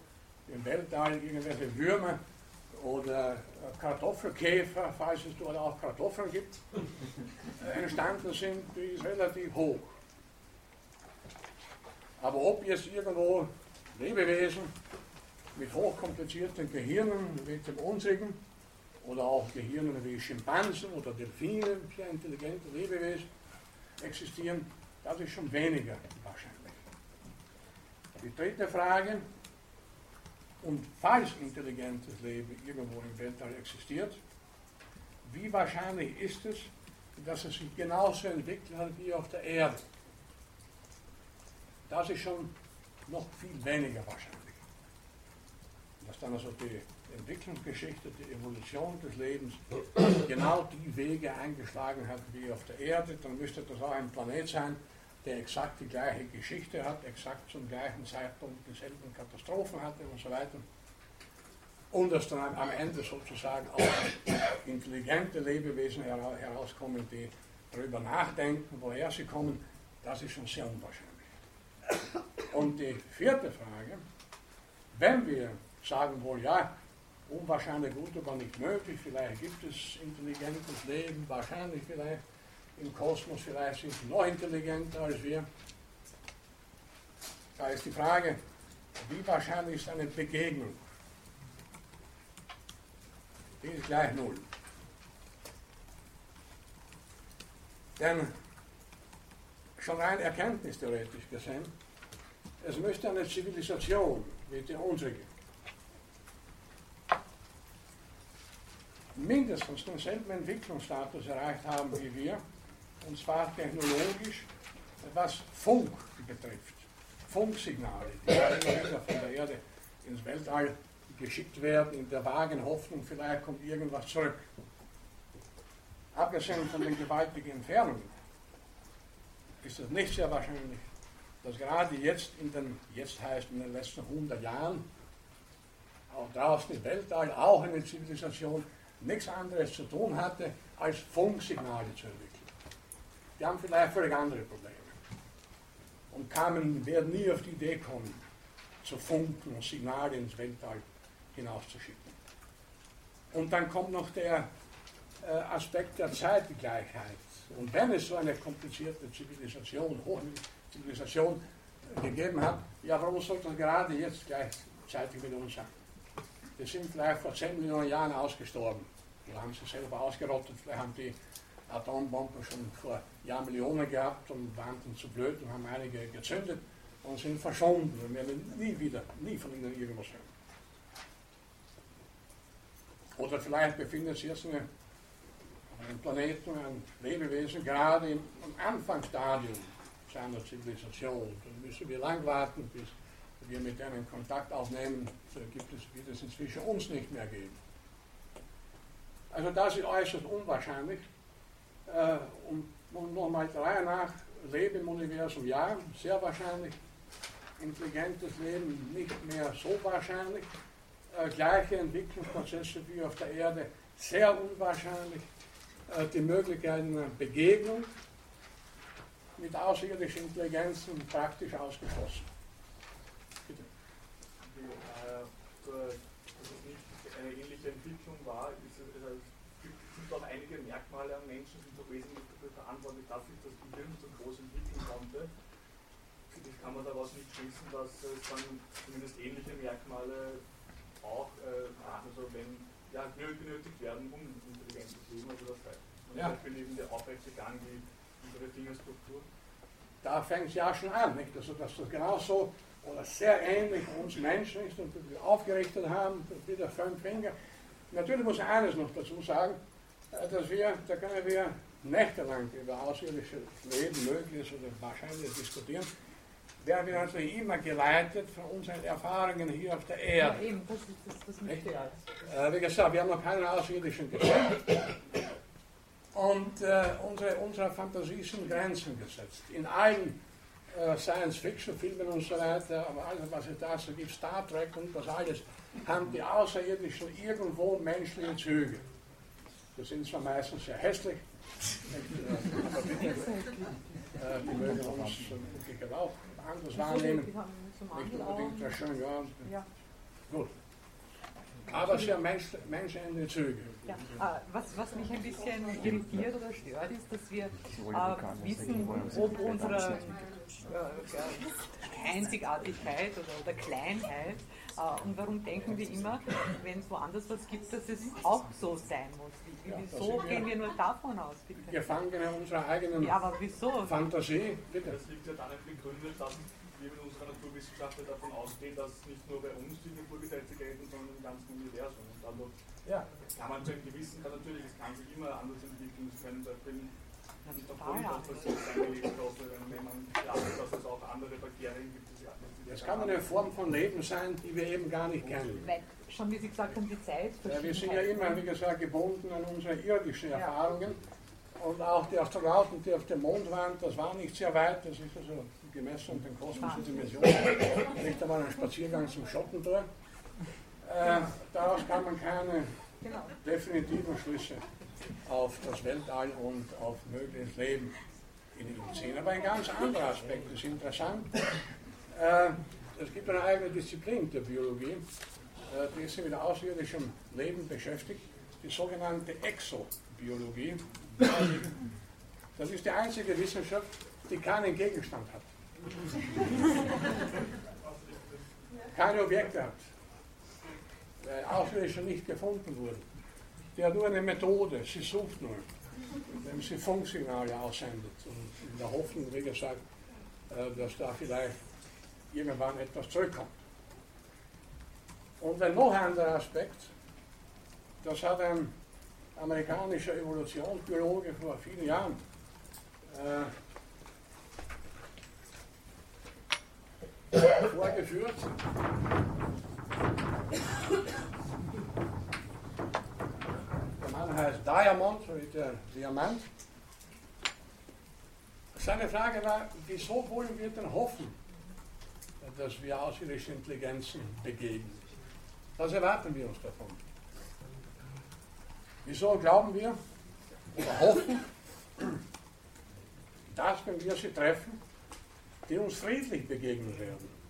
im Weltall irgendwelche Würmer oder Kartoffelkäfer, falls es dort auch Kartoffeln gibt, entstanden sind, die ist relativ hoch. Aber ob jetzt irgendwo Lebewesen mit hochkomplizierten Gehirnen wie dem unsrigen oder auch Gehirnen wie Schimpansen oder Delfine, sehr intelligente Lebewesen existieren, das ist schon weniger wahrscheinlich. Die dritte Frage, und falls intelligentes Leben irgendwo im Weltall existiert, wie wahrscheinlich ist es, dass es sich genauso entwickelt hat wie auf der Erde? Das ist schon noch viel weniger wahrscheinlich. Dass dann also die Entwicklungsgeschichte, die Evolution des Lebens genau die Wege eingeschlagen hat wie auf der Erde, dann müsste das auch ein Planet sein, der exakt die gleiche Geschichte hat, exakt zum gleichen Zeitpunkt dieselben Katastrophen hatte und so weiter. Und dass dann am Ende sozusagen auch intelligente Lebewesen herauskommen, die darüber nachdenken, woher sie kommen, das ist schon sehr unwahrscheinlich. Und die vierte Frage, wenn wir sagen wollen, ja, unwahrscheinlich gut, aber nicht möglich, vielleicht gibt es intelligentes Leben, wahrscheinlich vielleicht, im Kosmos vielleicht sind sie noch intelligenter als wir. Da ist die Frage, wie wahrscheinlich ist eine Begegnung? Die ist gleich null. Denn schon rein erkenntnistheoretisch gesehen, es müsste eine Zivilisation wie die unsere mindestens denselben Entwicklungsstatus erreicht haben wie wir, und zwar technologisch, was Funk betrifft. Funksignale, die von der Erde ins Weltall geschickt werden, in der vagen Hoffnung, vielleicht kommt irgendwas zurück. Abgesehen von den gewaltigen Entfernungen ist es nicht sehr wahrscheinlich, dass gerade jetzt in den, jetzt heißt in den letzten 100 Jahren, auch draußen im Weltall, auch eine Zivilisation, nichts anderes zu tun hatte, als Funksignale zu entwickeln. Die haben vielleicht völlig andere Probleme. Und kamen, werden nie auf die Idee kommen, zu funken und Signale ins Weltall hinauszuschicken. Und dann kommt noch der äh, Aspekt der Zeitgleichheit. Und wenn es so eine komplizierte Zivilisation, Hochzivilisation gegeben hat, ja, warum sollte das gerade jetzt gleichzeitig mit uns sein? Wir sind vielleicht vor 10 Millionen Jahren ausgestorben. Wir haben sie selber ausgerottet, vielleicht haben die Atombomben schon vor Jahrmillionen gehabt und waren dann zu blöd und haben einige gezündet und sind verschwunden und werden nie wieder, nie von ihnen irgendwas hören. Oder vielleicht befindet sich jetzt ein Planeten, ein Lebewesen gerade im Anfangsstadium seiner Zivilisation. Dann müssen wir lang warten, bis wir mit denen Kontakt aufnehmen. So gibt es, wird es inzwischen uns nicht mehr geben. Also das ist äußerst unwahrscheinlich. Äh, und nochmal der Reihe nach, Leben im Universum ja, sehr wahrscheinlich. Intelligentes Leben nicht mehr so wahrscheinlich. Äh, gleiche Entwicklungsprozesse wie auf der Erde sehr unwahrscheinlich. Äh, die Möglichkeiten einer Begegnung mit außerirdischen Intelligenzen praktisch ausgeschlossen. Bitte. Äh, dass es nicht eine ähnliche Entwicklung war, ist, es, sind auch einige Merkmale am Menschen, die doch wesentlich dafür verantwortlich dafür, dass die Hirn so groß entwickeln konnte. Ich kann man daraus nicht schließen, dass es dann zumindest ähnliche Merkmale auch, äh, also wenn ja, benötigt werden, um intelligent zu leben, also das heißt. Und ja. Beispiel eben der aufrechte Gang, die unsere Fingerstruktur. Da fängt es ja schon an, nicht? Also, dass das genauso oder sehr ähnlich uns Menschen ist und wir aufgerichtet haben, wieder fünf Finger. Natürlich muss ich eines noch dazu sagen, äh, dass wir, da können wir nächtelang über außerirdisches Leben mögliches oder wahrscheinlich diskutieren werden wir natürlich immer geleitet von unseren Erfahrungen hier auf der Erde. Ja, eben, das ist das, das nicht äh, Wie gesagt, wir haben noch keinen außerirdischen gesehen. Und äh, unsere, unsere Fantasie sind Grenzen gesetzt. In allen äh, Science-Fiction-Filmen und so weiter, aber alles, was es da so gibt, Star Trek und das alles, haben die Außerirdischen irgendwo menschliche Züge. Das sind zwar meistens sehr hässlich, aber bitte, äh, die mögen uns wirklich auch anders wahrnehmen. Nicht unbedingt sehr schön, ja. ja. Gut. Aber sehr Mensch, menschende Züge. Ja, äh, was, was mich ein bisschen irritiert oder stört, ist, dass wir äh, wissen, ob unsere äh, Einzigartigkeit oder, oder Kleinheit und warum denken wir immer, wenn es woanders was gibt, dass es auch so sein muss. Wieso gehen wir nur davon aus? Bitte? Wir fangen in unserer eigenen ja, aber wieso? Fantasie. Bitte. Das liegt ja darin begründet, dass wir mit unserer Naturwissenschaft davon ausgehen, dass nicht nur bei uns die Naturgesetze gelten, sondern im ganzen Universum. Und also ja. kann man zu einem gewissen Grad natürlich, es kann sich immer anders entwickeln, es können zum Beispiel nicht aufgrund, dass das seine Lebensstoffe, wenn man glaubt, dass es auch andere Bakterien gibt, es kann eine Form von Leben sein, die wir eben gar nicht kennen. Schon wie Sie gesagt haben, die Zeit. Ja, wir sind ja immer, wie gesagt, gebunden an unsere irdischen Erfahrungen. Und auch die Astronauten, die auf dem Mond waren, das war nicht sehr weit. Das ist also gemessen an den kosmischen Dimensionen. Nicht einmal ein Spaziergang zum Schottentor. Äh, daraus kann man keine genau. definitiven Schlüsse auf das Weltall und auf mögliches Leben in ihm ziehen. Aber ein ganz anderer Aspekt ist interessant. Äh, es gibt eine eigene Disziplin der Biologie, äh, die sich mit außerirdischem Leben beschäftigt, die sogenannte Exobiologie. Das ist die einzige Wissenschaft, die keinen Gegenstand hat. Keine Objekte hat, weil Außerirdische nicht gefunden wurden. Die hat nur eine Methode, sie sucht nur, wenn sie Funksignale aussendet. Und in der Hoffnung, wie gesagt, äh, dass da vielleicht irgendwann etwas zurückkommt. Und ein noch anderer Aspekt, das hat ein amerikanischer Evolutionsbiologe vor vielen Jahren äh, vorgeführt. Der Mann heißt Diamond, so wie der Diamant. Seine Frage war, wieso wollen wir denn hoffen, dass wir außerirdische Intelligenzen begegnen. Was erwarten wir uns davon? Wieso glauben wir oder hoffen, dass, wenn wir sie treffen, die uns friedlich begegnen werden?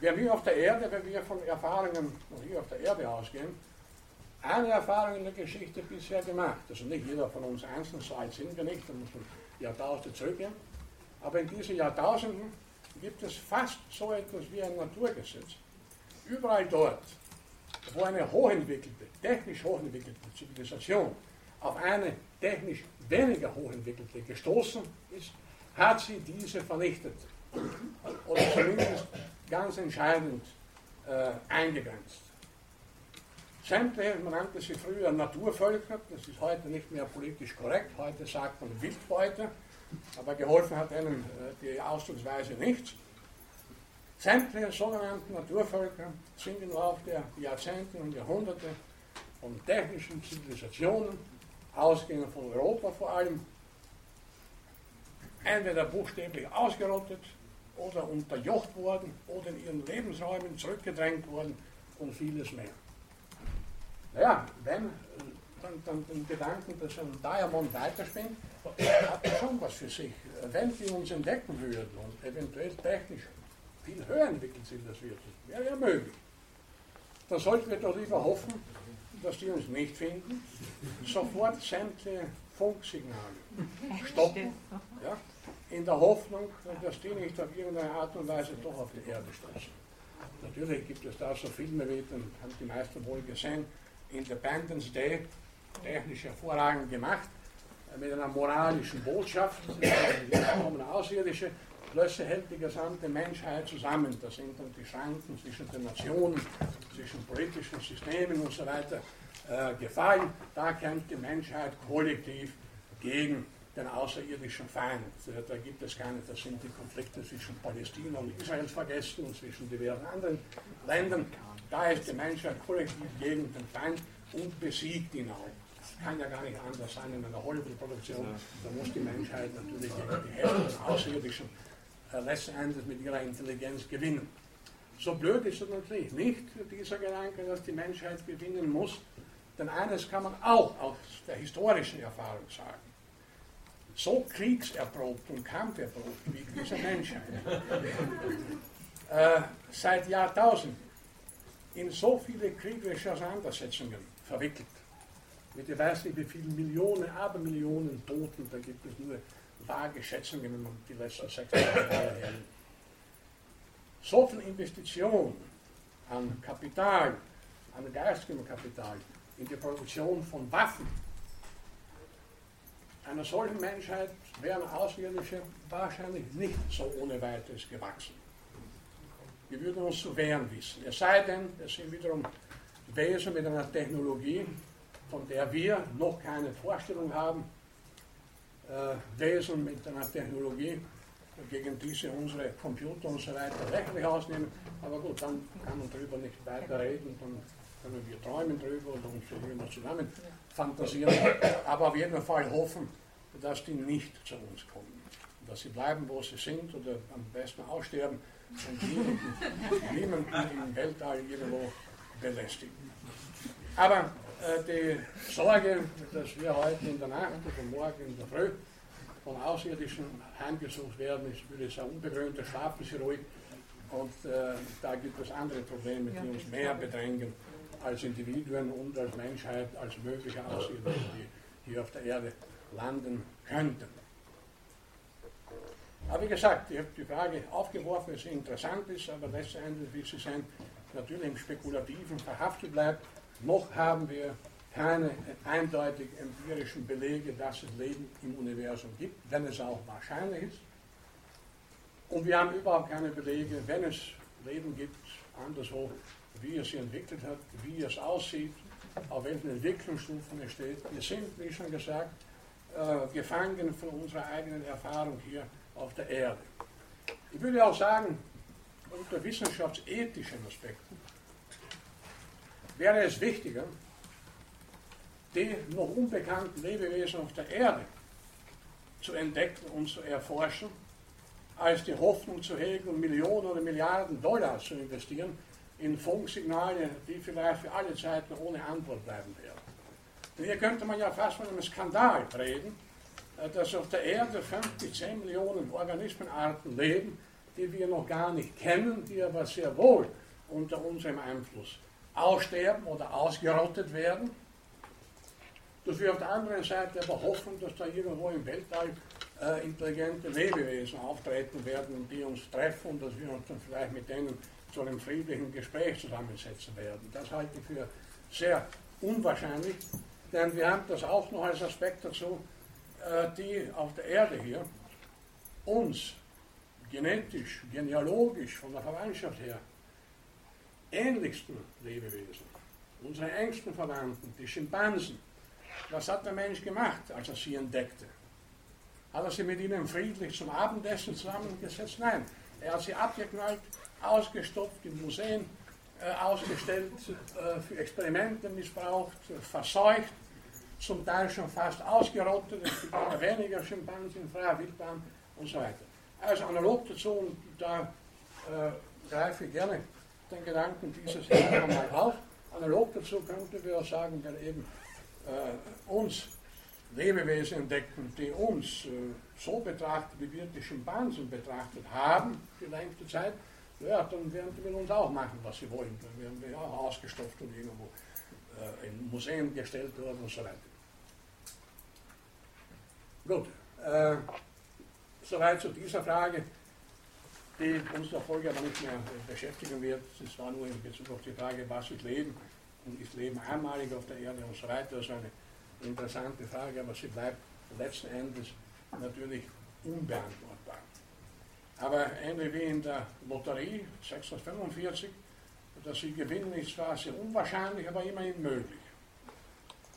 Wer wir auf der Erde, wenn wir von Erfahrungen hier auf der Erde ausgehen, eine Erfahrung in der Geschichte bisher gemacht. Also nicht jeder von uns einzeln, so alt sind wir nicht, da muss man Jahrtausende zurückgehen. Aber in diesen Jahrtausenden gibt es fast so etwas wie ein Naturgesetz. Überall dort, wo eine hochentwickelte, technisch hochentwickelte Zivilisation auf eine technisch weniger hochentwickelte gestoßen ist, hat sie diese vernichtet. Oder zumindest ganz entscheidend äh, eingegrenzt. Sämtliche, man nannte sie früher Naturvölker, das ist heute nicht mehr politisch korrekt, heute sagt man Wildbeute, aber geholfen hat ihnen äh, die Ausdrucksweise nichts. Sämtliche sogenannten Naturvölker sind im Laufe der Jahrzehnte und Jahrhunderte von technischen Zivilisationen, ausgehend von Europa vor allem, entweder buchstäblich ausgerottet oder unterjocht worden oder in ihren Lebensräumen zurückgedrängt worden und vieles mehr. Naja, wenn dann, dann den Gedanken, dass ein Diamond weiterspinnt, hat schon was für sich. Wenn sie uns entdecken würden und eventuell technisch viel höher entwickelt sind, wird, wäre ja möglich. Dann sollten wir doch lieber hoffen, dass die uns nicht finden, sofort sämtliche Funksignale stoppen, ja, in der Hoffnung, dass die nicht auf irgendeine Art und Weise doch auf die Erde stoßen. Natürlich gibt es da so Filme wie, den haben die meisten wohl gesehen, Independence Day, technisch hervorragend gemacht, mit einer moralischen Botschaft, kommen Außerirdische, plötzlich hält die gesamte Menschheit zusammen. Da sind dann die Schranken zwischen den Nationen, zwischen politischen Systemen und so weiter äh, gefallen. Da kämpft die Menschheit kollektiv gegen den außerirdischen Feind. Da gibt es keine, das sind die Konflikte zwischen Palästina und Israel vergessen und zwischen diversen anderen Ländern. Da ist die Menschheit kollektiv gegen den Feind und besiegt ihn auch. Kann ja gar nicht anders sein in einer Hollywood-Produktion. Da muss die Menschheit natürlich gegen die Hälfte des Außerirdischen äh, letzten Endes mit ihrer Intelligenz gewinnen. So blöd ist es natürlich nicht, dieser Gedanke, dass die Menschheit gewinnen muss. Denn eines kann man auch aus der historischen Erfahrung sagen. So kriegserprobt und kampferprobt wie diese Menschheit äh, seit Jahrtausenden in so viele kriegerische Auseinandersetzungen verwickelt. Mit ich weiß nicht wie viele Millionen, Abermillionen Toten, da gibt es nur vage Schätzungen, wenn die letzten sechs Jahre hernimmt. So viel Investition an Kapital, an geistigem Kapital, in die Produktion von Waffen, einer solchen Menschheit wären Außerirdische wahrscheinlich nicht so ohne weiteres gewachsen. Wir würden uns zu wehren wissen. Es sei denn, es sind wiederum Wesen mit einer Technologie, von der wir noch keine Vorstellung haben, äh, Wesen mit einer Technologie, gegen diese unsere Computer und so weiter rechtlich ausnehmen. Aber gut, dann kann man darüber nicht weiter reden, dann können wir träumen darüber und uns darüber zusammen fantasieren. Aber auf jeden Fall hoffen, dass die nicht zu uns kommen. Dass sie bleiben, wo sie sind oder am besten aussterben und niemanden, im Weltall irgendwo belästigen. Aber die Sorge, dass wir heute in der Nacht oder morgen in der Früh von Außerirdischen heimgesucht werden, ist, würde ich sagen, unbegründet, schlafen sie ruhig. Und äh, da gibt es andere Probleme, die uns mehr bedrängen als Individuen und als Menschheit, als mögliche Außerirdische, die hier auf der Erde landen könnten. Aber wie gesagt, ich habe die Frage aufgeworfen, weil sie interessant ist, aber letztendlich, wie Sie sehen, natürlich im Spekulativen verhaftet bleibt. Noch haben wir keine eindeutig empirischen Belege, dass es Leben im Universum gibt, wenn es auch wahrscheinlich ist. Und wir haben überhaupt keine Belege, wenn es Leben gibt, anderswo, wie es sich entwickelt hat, wie es aussieht, auf welchen Entwicklungsstufen es steht. Wir sind, wie schon gesagt, äh, gefangen von unserer eigenen Erfahrung hier auf der Erde. Ich würde auch sagen, unter wissenschaftsethischen Aspekten wäre es wichtiger, die noch unbekannten Lebewesen auf der Erde zu entdecken und zu erforschen, als die Hoffnung zu hegen, Millionen oder Milliarden Dollar zu investieren in Funksignale, die vielleicht für alle Zeiten ohne Antwort bleiben werden. Denn hier könnte man ja fast von einem Skandal reden, äh, dass auf der Erde 50, 10 Millionen Organismenarten leben, die wir noch gar nicht kennen, die aber sehr wohl unter unserem Einfluss aussterben oder ausgerottet werden. Dass wir auf der anderen Seite aber hoffen, dass da irgendwo im Weltall äh, intelligente Lebewesen auftreten werden die uns treffen und dass wir uns dann vielleicht mit denen zu einem friedlichen Gespräch zusammensetzen werden. Das halte ich für sehr unwahrscheinlich, denn wir haben das auch noch als Aspekt dazu, äh, die auf der Erde hier uns genetisch, genealogisch, von der Verwandtschaft her ähnlichsten Lebewesen, unsere engsten Verwandten, die Schimpansen. Was hat der Mensch gemacht, als er sie entdeckte? Hat er sie mit ihnen friedlich zum Abendessen zusammengesetzt? Nein, er hat sie abgeknallt, ausgestopft, in Museen äh, ausgestellt, äh, für Experimente missbraucht, verseucht, zum Teil schon fast ausgerottet. Es gibt immer weniger Schimpansen in freier Wildbahn und so weiter. Also analog dazu, und da äh, greife ich gerne den Gedanken dieses Jahr einmal auf. Analog dazu könnten wir sagen, wenn eben äh, uns Lebewesen entdecken, die uns äh, so betrachtet, wie wir die Schimpansen betrachtet haben, die längste Zeit, ja, dann werden die mit uns auch machen, was sie wollen. Dann werden wir auch ausgestopft und irgendwo äh, in Museen gestellt worden und so weiter. Gut, äh, soweit zu dieser Frage, die uns der Folge aber nicht mehr beschäftigen wird. Es war nur in Bezug auf die Frage, was ist Leben und ist Leben einmalig auf der Erde und so weiter. Das ist eine interessante Frage, aber sie bleibt letzten Endes natürlich unbeantwortbar. Aber ähnlich wie in der Lotterie 645, dass Sie gewinnen, ist zwar sehr unwahrscheinlich, aber immerhin möglich.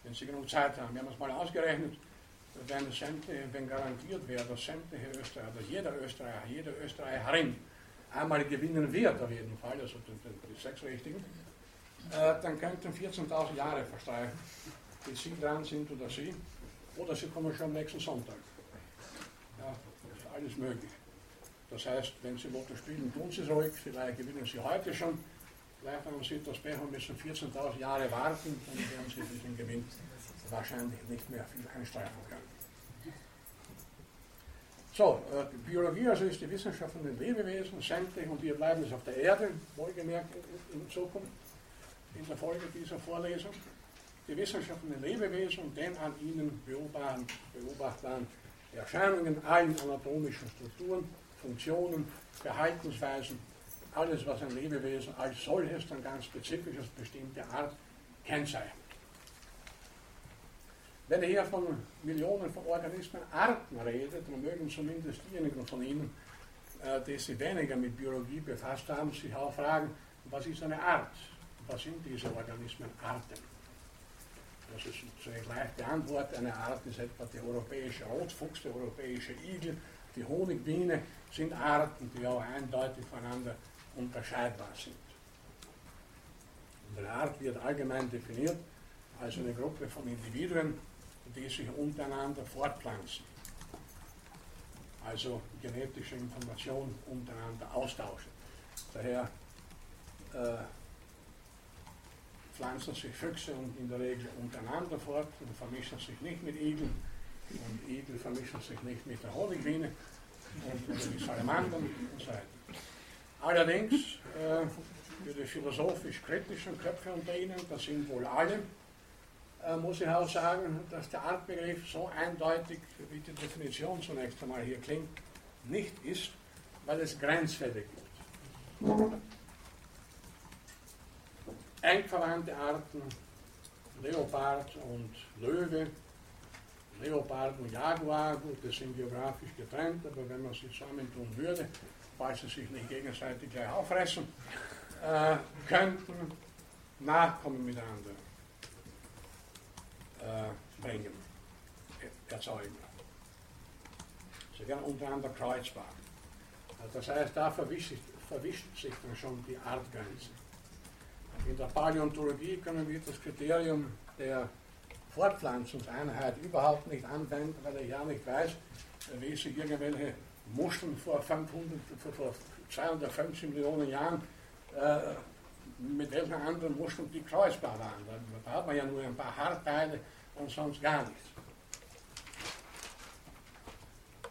Wenn Sie genug Zeit haben. Wir haben es mal ausgerechnet, wenn, sämtliche, wenn garantiert wäre, dass sämtliche Österreicher, dass jeder Österreicher, jede Österreicherin einmal gewinnen wird, auf jeden Fall, also die, die, die sechs Richtigen, äh, dann könnten 14.000 Jahre verstreichen, bis Sie dran sind oder Sie, oder Sie kommen schon nächsten Sonntag. Ja, ist alles möglich. Das heißt, wenn Sie Lotto spielen, tun Sie es ruhig, vielleicht gewinnen Sie heute schon, vielleicht haben Sie das Pech und müssen 14.000 Jahre warten, dann werden Sie diesen Gewinn wahrscheinlich nicht mehr viel einstreichen können. So, äh, Biologie also ist die Wissenschaft von den Lebewesen, sämtlich, und wir bleiben es auf der Erde, wohlgemerkt in, Zukunft, in der Folge dieser Vorlesung. Die Wissenschaft von den Lebewesen und den an ihnen beobachtbaren Erscheinungen, allen anatomischen Strukturen, Funktionen, Verhaltensweisen, alles, was ein Lebewesen als solches dann ganz spezifisch als bestimmte Art kennzeichnet. Wenn er hier von Millionen von Organismen, Arten redet, dann mögen zumindest diejenigen von Ihnen, äh, die sich weniger mit Biologie befasst haben, sich auch fragen, was ist eine Art? Was sind diese Organismen Arten? Das ist eine leichte Antwort. Eine Art ist etwa der europäische Rotfuchs, der europäische Igel, die Honigbiene sind Arten, die auch eindeutig voneinander unterscheidbar sind. Und eine Art wird allgemein definiert als eine Gruppe von Individuen, die sich untereinander fortpflanzen. Also genetische Information untereinander austauschen. Daher äh, pflanzen sich Füchse in der Regel untereinander fort und vermischen sich nicht mit Igeln. Und Igel vermischen sich nicht mit der Honigbiene und mit Salamandern und so weiter. Allerdings, äh, für die philosophisch-kritischen Köpfe unter Ihnen, das sind wohl alle, muss ich auch sagen, dass der Artbegriff so eindeutig, wie die Definition zunächst einmal hier klingt, nicht ist, weil es Grenzfälle gibt. Eng verwandte Arten, Leopard und Löwe, Leopard und Jaguar, gut, das sind geografisch getrennt, aber wenn man sie zusammentun würde, falls sie sich nicht gegenseitig gleich auffressen, äh, könnten Nachkommen miteinander äh, bringen, erzeugen. Sie werden untereinander kreuzbar. Das heißt, da verwischt, verwischt sich dann schon die Artgrenze. In der Paläontologie können wir das Kriterium der Fortpflanzungseinheit überhaupt nicht anwenden, weil ich ja nicht weiß, wie sich irgendwelche Muscheln vor, 500, vor 250 Millionen Jahren äh, mit welchen anderen Muscheln die kreuzbar waren. Da hat man ja nur ein paar Haarteile und sonst gar nichts.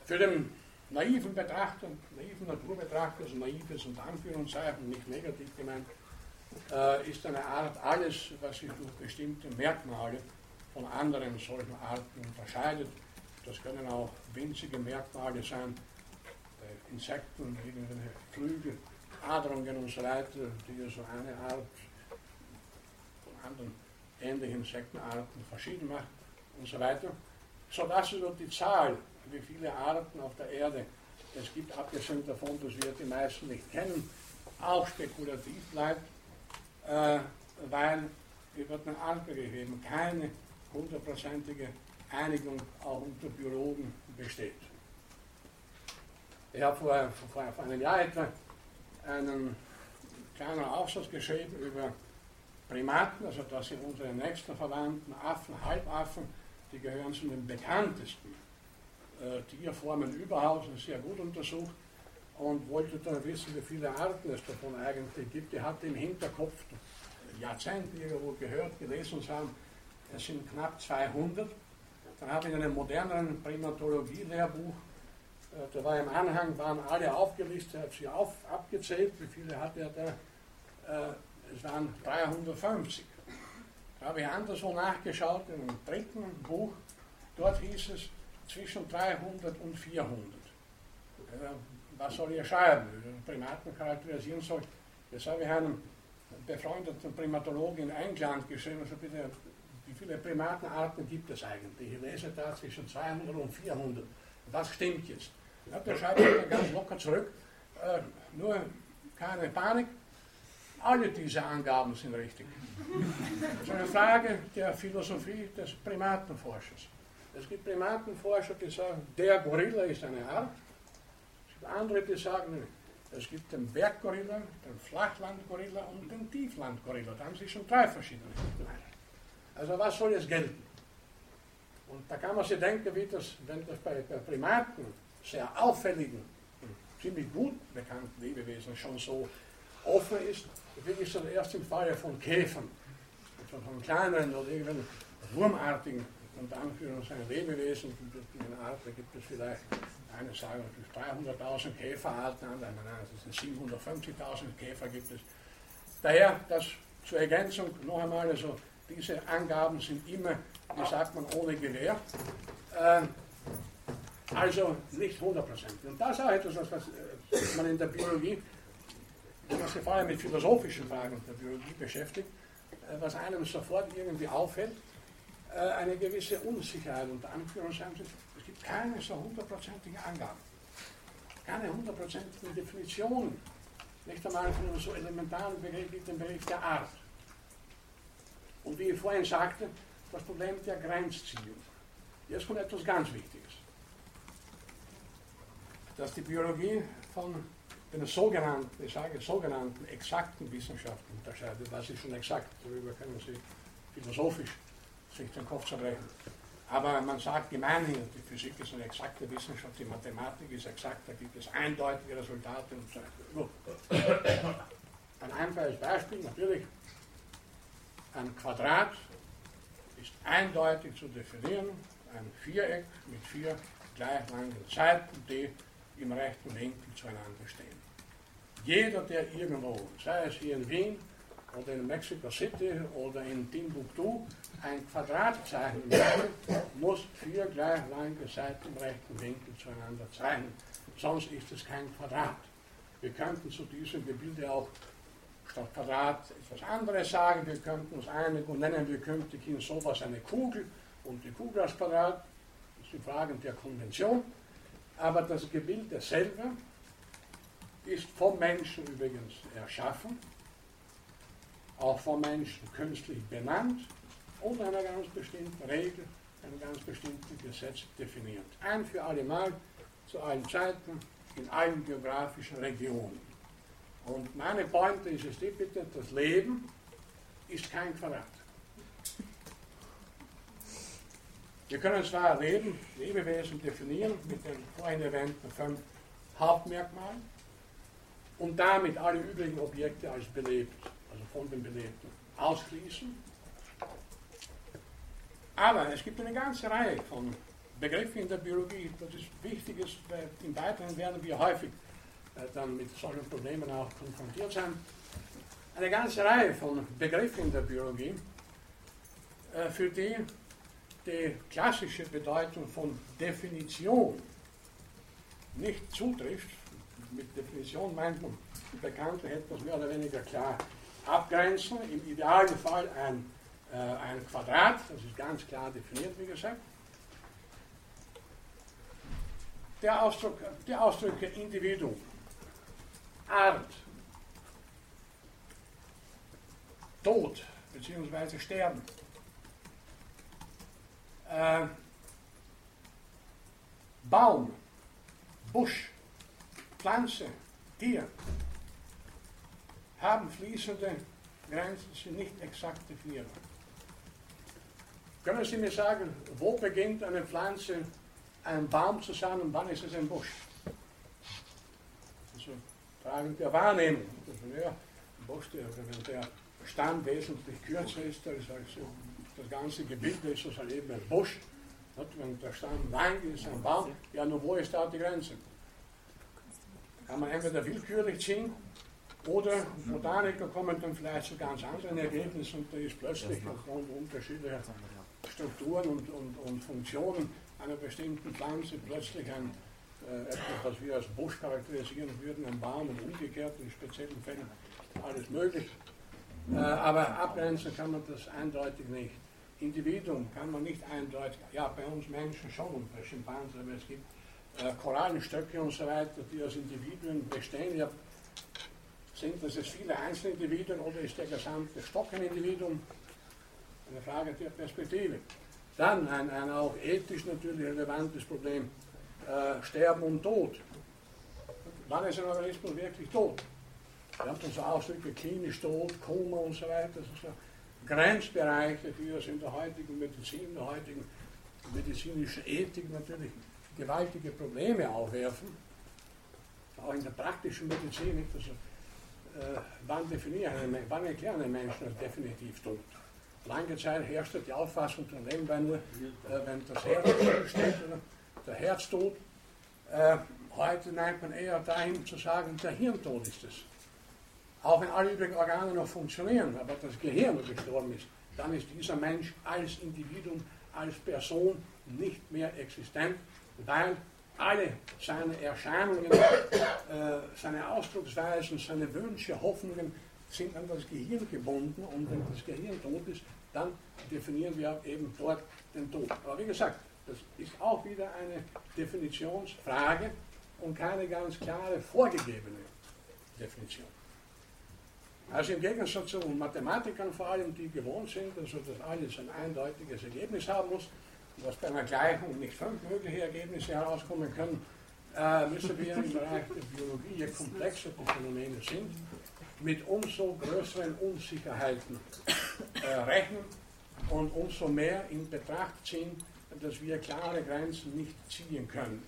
Für den naiven Betrachter, naiven Naturbetrachter, also naiv ist unter Anführungszeichen nicht negativ gemeint, äh, ist eine Art alles, was sich durch bestimmte Merkmale von anderen solchen Arten unterscheidet. Das können auch winzige Merkmale sein, äh, Insekten, irgendwelche Flügel, Adrungen und so weiter, die so eine Art von anderen ähnlichen Insektenarten verschieden macht und so weiter, sodass über die Zahl, wie viele Arten auf der Erde es gibt, abgesehen davon, dass wir die meisten nicht kennen, auch spekulativ bleibt, äh, weil über den Anbegriff eben keine hundertprozentige Einigung auch unter Biologen besteht. Ich habe vor, vor, vor einem Jahr etwa einen kleinen Aufsatz geschrieben über Primaten, also das sind unsere nächsten Verwandten, Affen, Halbaffen, die gehören zu den bekanntesten äh, Tierformen überhaupt, sind sehr gut untersucht und wollte dann wissen, wie viele Arten es davon eigentlich gibt. Die hatte im Hinterkopf Jahrzehnte irgendwo gehört, gelesen und sagen, es sind knapp 200. Dann habe ich in einem moderneren Primatologie-Lehrbuch, da war im Anhang, waren alle aufgelistet, habe sie auf, abgezählt, wie viele hatte er da? Äh, es waren 350. Da habe ich anderswo nachgeschaut, in einem dritten Buch, dort hieß es zwischen 300 und 400. Was soll ich schreiben? Primaten charakterisieren soll. Das habe ich einem befreundeten Primatologen in England geschrieben, also bitte, wie viele Primatenarten gibt es eigentlich? Ich lese da zwischen 200 und 400. Was stimmt jetzt? Ja, der schreibt dann ganz locker zurück, äh, nur keine Panik, alle diese Angaben sind richtig. Das ist eine Frage der Philosophie des Primatenforschers. Es gibt Primatenforscher, die sagen, der Gorilla ist eine Art. Es gibt andere, die sagen, es gibt den Berggorilla, den Flachlandgorilla und den Tieflandgorilla. Da haben sie schon drei verschiedene Also was soll jetzt gelten? Und da kann man sich denken, wie das, wenn das bei, bei Primaten sehr auffälligen, ziemlich gut bekannten Lebewesen schon so offen ist, ist das erst im Falle von Käfern, also von kleineren oder irgendwelchen wurmartigen unter Anführungszeichen Lebewesen, in den Arten gibt es vielleicht, eine sagen 300.000 Käferarten, andere nein, es sind 750.000 Käfer gibt es. Daher, das zur Ergänzung noch einmal, also diese Angaben sind immer, wie sagt man, ohne Gewähr. Äh, also nicht 100%. Und das ist auch etwas, was, was man in der Biologie, was sich vor allem mit philosophischen Fragen der Biologie beschäftigt, äh, was einem sofort irgendwie auffällt, äh, eine gewisse Unsicherheit unter Anführungszeichen. Es gibt keine so hundertprozentige Angaben, keine hundertprozentigen Definitionen, nicht einmal von einem so elementaren Begriff wie dem Begriff der Art. Und wie ich vorhin sagte, das Problem der Grenzziehung. Jetzt kommt etwas ganz Wichtiges. Dass die Biologie von den sogenannten, ich sage sogenannten exakten Wissenschaften unterscheidet. Was ist schon exakt? Darüber können Sie philosophisch sich den Kopf zerbrechen. Aber man sagt gemeinhin, die Physik ist eine exakte Wissenschaft, die Mathematik ist exakt, da gibt es eindeutige Resultate und so weiter. Ein einfaches Beispiel, natürlich, ein Quadrat ist eindeutig zu definieren, ein Viereck mit vier gleich langen Seiten, die im rechten Winkel zueinander stehen. Jeder, der irgendwo, sei es hier in Wien oder in Mexico City oder in Timbuktu, ein Quadratzeichen muss vier gleich lange Seiten im rechten Winkel zueinander zeichnen. Sonst ist es kein Quadrat. Wir könnten zu diesem Gebilde auch statt Quadrat etwas anderes sagen. Wir könnten uns einigen und nennen wir künftig in sowas eine Kugel und die Kugel als Quadrat. Das sind Fragen der Konvention. Aber das Gebilde selber ist vom Menschen übrigens erschaffen, auch vom Menschen künstlich benannt und einer ganz bestimmten Regel, einem ganz bestimmten Gesetz definiert. Ein für alle Mal, zu allen Zeiten, in allen geografischen Regionen. Und meine Pointe ist es die bitte, das Leben ist kein Quadrat. Wir können zwar Leben, Lebewesen definieren mit den vorhin erwähnten fünf Hauptmerkmalen und damit alle übrigen Objekte als belebt, also von den Belebten, ausschließen. Aber es gibt eine ganze Reihe von Begriffen in der Biologie, das ist wichtig weil im Weiteren werden wir häufig äh, dann mit solchen Problemen auch konfrontiert sein. eine ganze Reihe von Begriffen in der Biologie, äh, für die die klassische Bedeutung von Definition nicht zutrifft. Mit Definition meint man Bekannte etwas mehr oder weniger klar abgrenzen. Im Idealfall ein, äh, ein Quadrat, das ist ganz klar definiert, wie gesagt. Der Ausdruck, die Ausdrücke Individuum, Art, Tod bzw. Sterben, äh, Baum, Busch, Pflanze, Tier haben fließende Grenzen, sind nicht exakt definierbar. Können Sie mir sagen, wo beginnt eine Pflanze, ein Baum zu sein und wann ist es ein Busch? Also Fragen der Wahrnehmung. Ja, ein Busch, der, der Stamm wesentlich kürzer ist, dann ist also das ganze Gebiet ist das halt eben ein Busch. Wenn der Stamm lang ist, ein Baum, ja, nur wo ist da die Grenze? Kann man entweder willkürlich ziehen oder Botaniker kommen dann vielleicht zu ganz anderen Ergebnissen und da ist plötzlich aufgrund unterschiedlicher Strukturen und, und, und Funktionen einer bestimmten Pflanze plötzlich ein, äh, etwas, was wir als Busch charakterisieren würden, ein Baum und umgekehrt in speziellen Fällen alles möglich. Äh, aber abgrenzen kann man das eindeutig nicht. Individuum kann man nicht eindeutig, ja, bei uns Menschen schon bei Schimpansen, aber es gibt äh, Korallenstöcke und so weiter, die aus Individuen bestehen. Ja, sind das jetzt viele Einzelindividuen oder ist der gesamte Stock ein Individuum? Eine Frage der Perspektive. Dann ein, ein auch ethisch natürlich relevantes Problem, äh, Sterben und Tod. Wann ist ein Organismus wirklich tot? Wir haben so Ausdrücke klinisch tot, Koma und so weiter. So Grenzbereiche, die es in der heutigen Medizin, in der heutigen medizinischen Ethik natürlich gewaltige Probleme aufwerfen. Auch in der praktischen Medizin. Also, äh, wann, definieren, wann erklären einen Menschen als definitiv tot? Lange Zeit herrschte die Auffassung von nebenbei nur, äh, wenn das Herz steht oder der Herztod. Äh, heute neigt man eher dahin zu sagen, der Hirntod ist es. Auch wenn alle übrigen Organe noch funktionieren, aber das Gehirn gestorben ist, dann ist dieser Mensch als Individuum, als Person nicht mehr existent, weil alle seine Erscheinungen, äh, seine Ausdrucksweisen, seine Wünsche, Hoffnungen sind an das Gehirn gebunden und wenn das Gehirn tot ist, dann definieren wir eben dort den Tod. Aber wie gesagt, das ist auch wieder eine Definitionsfrage und keine ganz klare vorgegebene Definition. Also im Gegensatz zu Mathematikern vor allem, die gewohnt sind, also dass alles ein eindeutiges Ergebnis haben muss, dass bei einer Gleichung nicht fünf mögliche Ergebnisse herauskommen können, äh, müssen wir im Bereich der Biologie, je komplexer die Phänomene sind, mit umso größeren Unsicherheiten äh, rechnen und umso mehr in Betracht ziehen, dass wir klare Grenzen nicht ziehen können.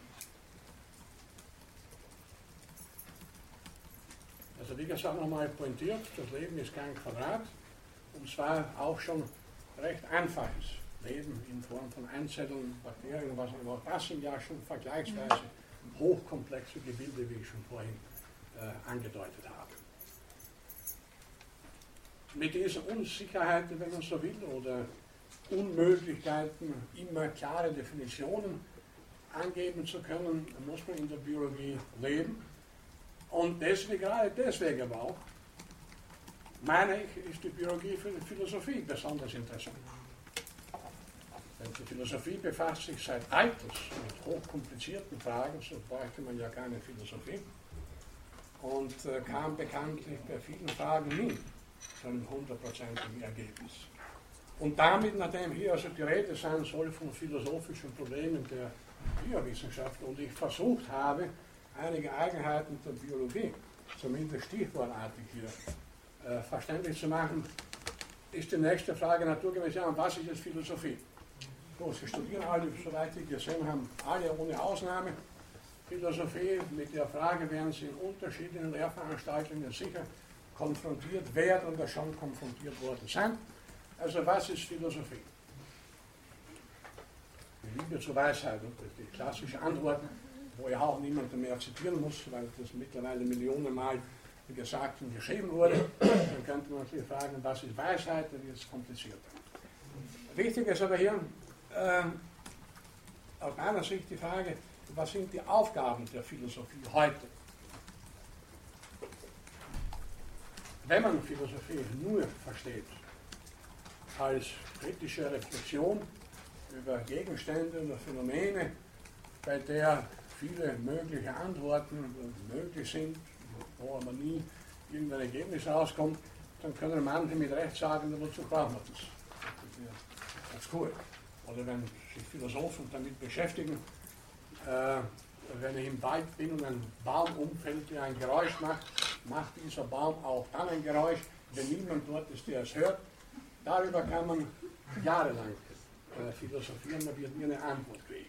Also wie gesagt nochmal pointiert, das Leben ist kein Quadrat und zwar auch schon recht einfaches Leben in Form von Einzelnen, Bakterien, was immer. Das sind ja schon vergleichsweise hochkomplexe Gebilde, wie ich schon vorhin äh, angedeutet habe. Mit dieser Unsicherheit, wenn man so will, oder Unmöglichkeiten, immer klare Definitionen angeben zu können, muss man in der Biologie leben. Und deswegen, gerade deswegen aber auch, meine ich, ist die Biologie für die Philosophie besonders interessant. Denn die Philosophie befasst sich seit alters mit hochkomplizierten Fragen, so bräuchte man ja keine Philosophie. Und äh, kam bekanntlich bei vielen Fragen nie zu einem hundertprozentigen Ergebnis. Und damit, nachdem hier also die Rede sein soll von philosophischen Problemen der Biowissenschaft und ich versucht habe, einige Eigenheiten der Biologie, zumindest stichwortartig hier, äh, verständlich zu machen, ist die nächste Frage naturgemäß, ja, was ist jetzt Philosophie? So, Sie studieren alle, soweit Sie gesehen haben, alle ohne Ausnahme Philosophie. Mit der Frage werden Sie in unterschiedlichen Lehrveranstaltungen sicher konfrontiert werden oder schon konfrontiert worden sein. Also was ist Philosophie? Die Liebe zur Weisheit, und die klassische Antwort wo ich auch niemanden mehr zitieren muss, weil das mittlerweile Millionenmal gesagt und geschrieben wurde. Dann könnte man natürlich fragen, was ist Weisheit, dann wird es komplizierter. Wichtig ist aber hier äh, aus meiner Sicht die Frage, was sind die Aufgaben der Philosophie heute? Wenn man Philosophie nur versteht als kritische Reflexion über Gegenstände oder Phänomene, bei der viele mögliche Antworten möglich sind, wo aber nie irgendein Ergebnis rauskommt, dann können manche mit Recht sagen, wozu brauchen wir das? Das ist cool. Oder wenn sich Philosophen damit beschäftigen, äh, wenn ich im Wald bin und ein Baum umfällt, der ein Geräusch macht, macht dieser Baum auch dann ein Geräusch, wenn niemand dort ist, der es hört. Darüber kann man jahrelang äh, philosophieren, da wird nie eine Antwort kriegen.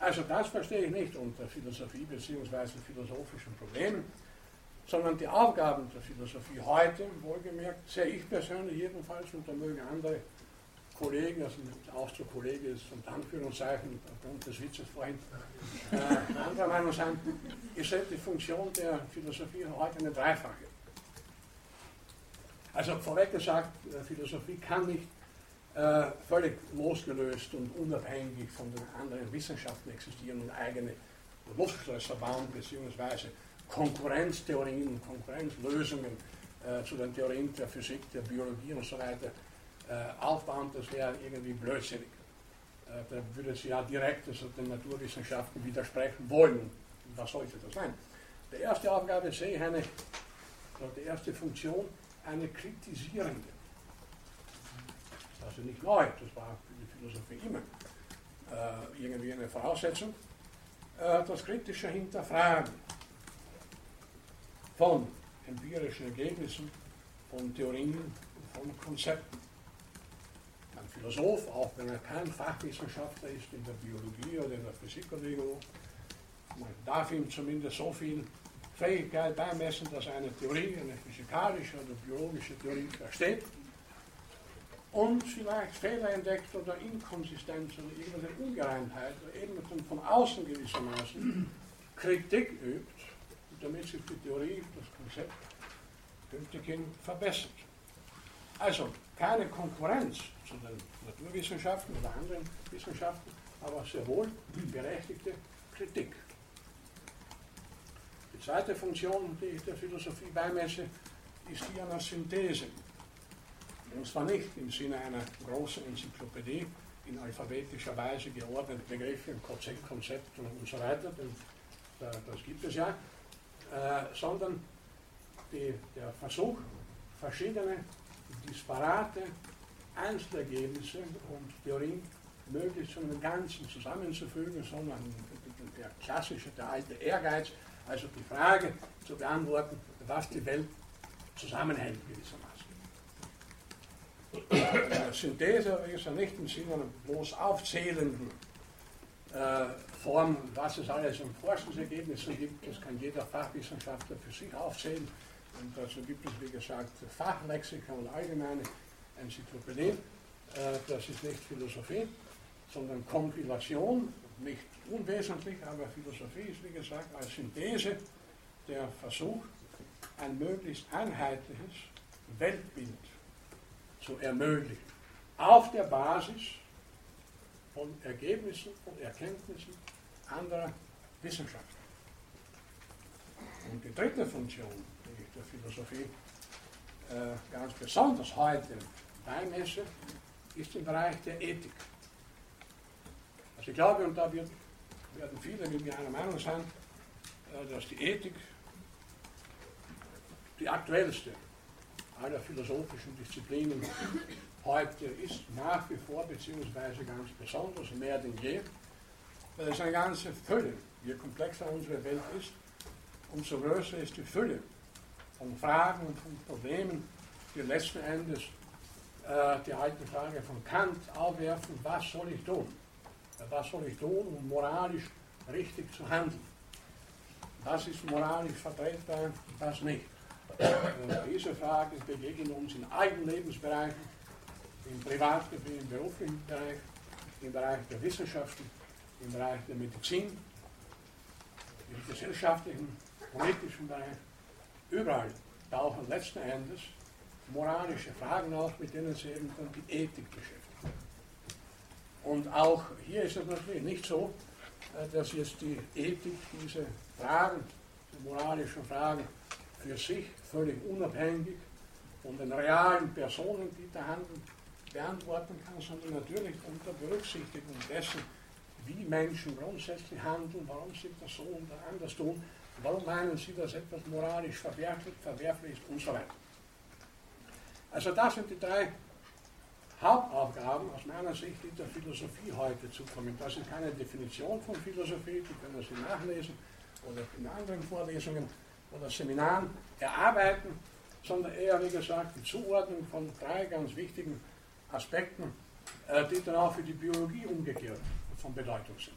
Also das verstehe ich nicht unter Philosophie bzw. philosophischen Problemen, sondern die Aufgaben der Philosophie heute, wohlgemerkt, sehe ich persönlich jedenfalls, und da mögen andere Kollegen, also auch zu Kollegen ist und Anführungszeichen aufgrund des Witzes vorhin, äh, anderer Meinung sein, ist die Funktion der Philosophie heute eine dreifache. Also vorweg gesagt, Philosophie kann nicht äh, völlig losgelöst und unabhängig von den anderen Wissenschaften existieren und eigene Luftschlösser bauen, beziehungsweise Konkurrenztheorien, Konkurrenzlösungen äh, zu den Theorien der Physik, der Biologie und so weiter äh, aufbauen, das wäre irgendwie blödsinnig. Äh, da würde sie ja direkt also den Naturwissenschaften widersprechen wollen. Was sollte das sein? Die erste Aufgabe sehe ich eine, die erste Funktion, eine kritisierende also nicht neu, das war für die Philosophie immer. Äh, irgendwie eine Voraussetzung, äh, das kritische Hinterfragen von empirischen Ergebnissen, von Theorien, von Konzepten. Ein Philosoph, auch wenn er kein Fachwissenschaftler ist in der Biologie oder in der Physik oder irgendwo, man darf ihm zumindest so viel Fähigkeit beimessen, dass eine Theorie, eine physikalische oder biologische Theorie versteht und vielleicht Fehler entdeckt oder Inkonsistenz oder irgendeine Ungereimtheit oder irgendwas von außen gewissermaßen Kritik übt, damit sich die Theorie, das Konzept künftig verbessert. Also keine Konkurrenz zu den Naturwissenschaften oder anderen Wissenschaften, aber sehr wohl berechtigte Kritik. Die zweite Funktion, die ich der Philosophie beimesse, ist die einer Synthese. Und zwar nicht im Sinne einer großen Enzyklopädie in alphabetischer Weise geordnete Begriffe und Konzepte und so weiter, denn das gibt es ja, äh, sondern die, der Versuch, verschiedene disparate Einzelergebnisse und Theorien möglichst zu einem Ganzen zusammenzufügen, sondern der klassische, der alte Ehrgeiz, also die Frage zu beantworten, was die Welt zusammenhält gewissermaßen. Synthese ist ja nicht im Sinne einer bloß aufzählenden äh, Form, was es alles an Forschungsergebnissen gibt. Das kann jeder Fachwissenschaftler für sich aufzählen. Und dazu gibt es, wie gesagt, Fachlexika und allgemeine Enzyklopädien. Äh, das ist nicht Philosophie, sondern Kompilation, nicht unwesentlich, aber Philosophie ist, wie gesagt, als Synthese der Versuch, ein möglichst einheitliches Weltbild zu ermöglichen. Auf der Basis von Ergebnissen und Erkenntnissen anderer Wissenschaften. Und die dritte Funktion, die ich der Philosophie äh, ganz besonders heute beimesse, ist im Bereich der Ethik. Also ich glaube, und da wird, werden viele mit mir einer Meinung sein, äh, dass die Ethik die aktuellste aller philosophischen Disziplinen heute ist, nach wie vor, beziehungsweise ganz besonders, mehr denn je, weil es eine ganze Fülle, je komplexer unsere Welt ist, umso größer ist die Fülle von Fragen und von Problemen, die letzten Endes äh, die alte Frage von Kant aufwerfen, was soll ich tun? Was soll ich tun, um moralisch richtig zu handeln? Was ist moralisch vertretbar, was nicht? Diese Frage begegnen uns in allen Lebensbereichen, im privaten, im beruflichen Bereich, im Bereich der Wissenschaften, im Bereich der Medizin, im gesellschaftlichen, politischen Bereich. überall tauchen letzten Endes moralische Fragen auf, mit denen sie eben dann die Ethik beschäftigen. Und auch hier ist es natürlich nicht so, äh, dass jetzt die Ethik diese Fragen, die moralischen Fragen für sich völlig unabhängig von den realen Personen, die da handeln, beantworten kann, sondern natürlich unter Berücksichtigung dessen, wie Menschen grundsätzlich handeln, warum sie das so und anders tun, warum meinen sie, dass etwas moralisch verwerflich, verwerflich ist und so weiter. Also das sind die drei Hauptaufgaben aus meiner Sicht, die der Philosophie heute zukommen. Das ist keine Definition von Philosophie, die können Sie nachlesen oder in anderen Vorlesungen oder Seminaren erarbeiten, sondern eher, wie gesagt, die Zuordnung von drei ganz wichtigen Aspekten, äh, die dann auch für die Biologie umgekehrt von Bedeutung sind.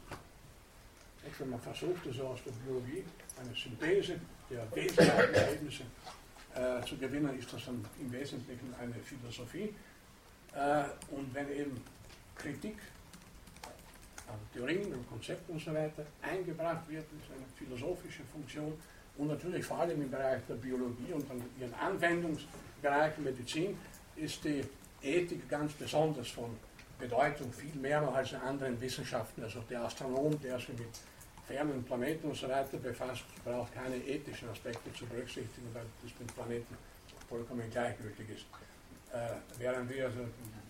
Wenn man versucht, also aus der Biologie eine Synthese der wesentlichen Ergebnisse äh, zu gewinnen, ist das dann im Wesentlichen eine Philosophie. Äh, und wenn eben Kritik an Theorien und Konzepten und so weiter eingebracht wird, ist eine philosophische Funktion und natürlich vor allem im Bereich der Biologie und dann ihren Anwendungsbereichen Medizin ist die Ethik ganz besonders von Bedeutung, viel mehr noch als in anderen Wissenschaften. Also der Astronom, der sich mit fernen Planeten und so weiter befasst, braucht keine ethischen Aspekte zu berücksichtigen, weil das mit Planeten vollkommen gleichgültig ist. Äh, während wir also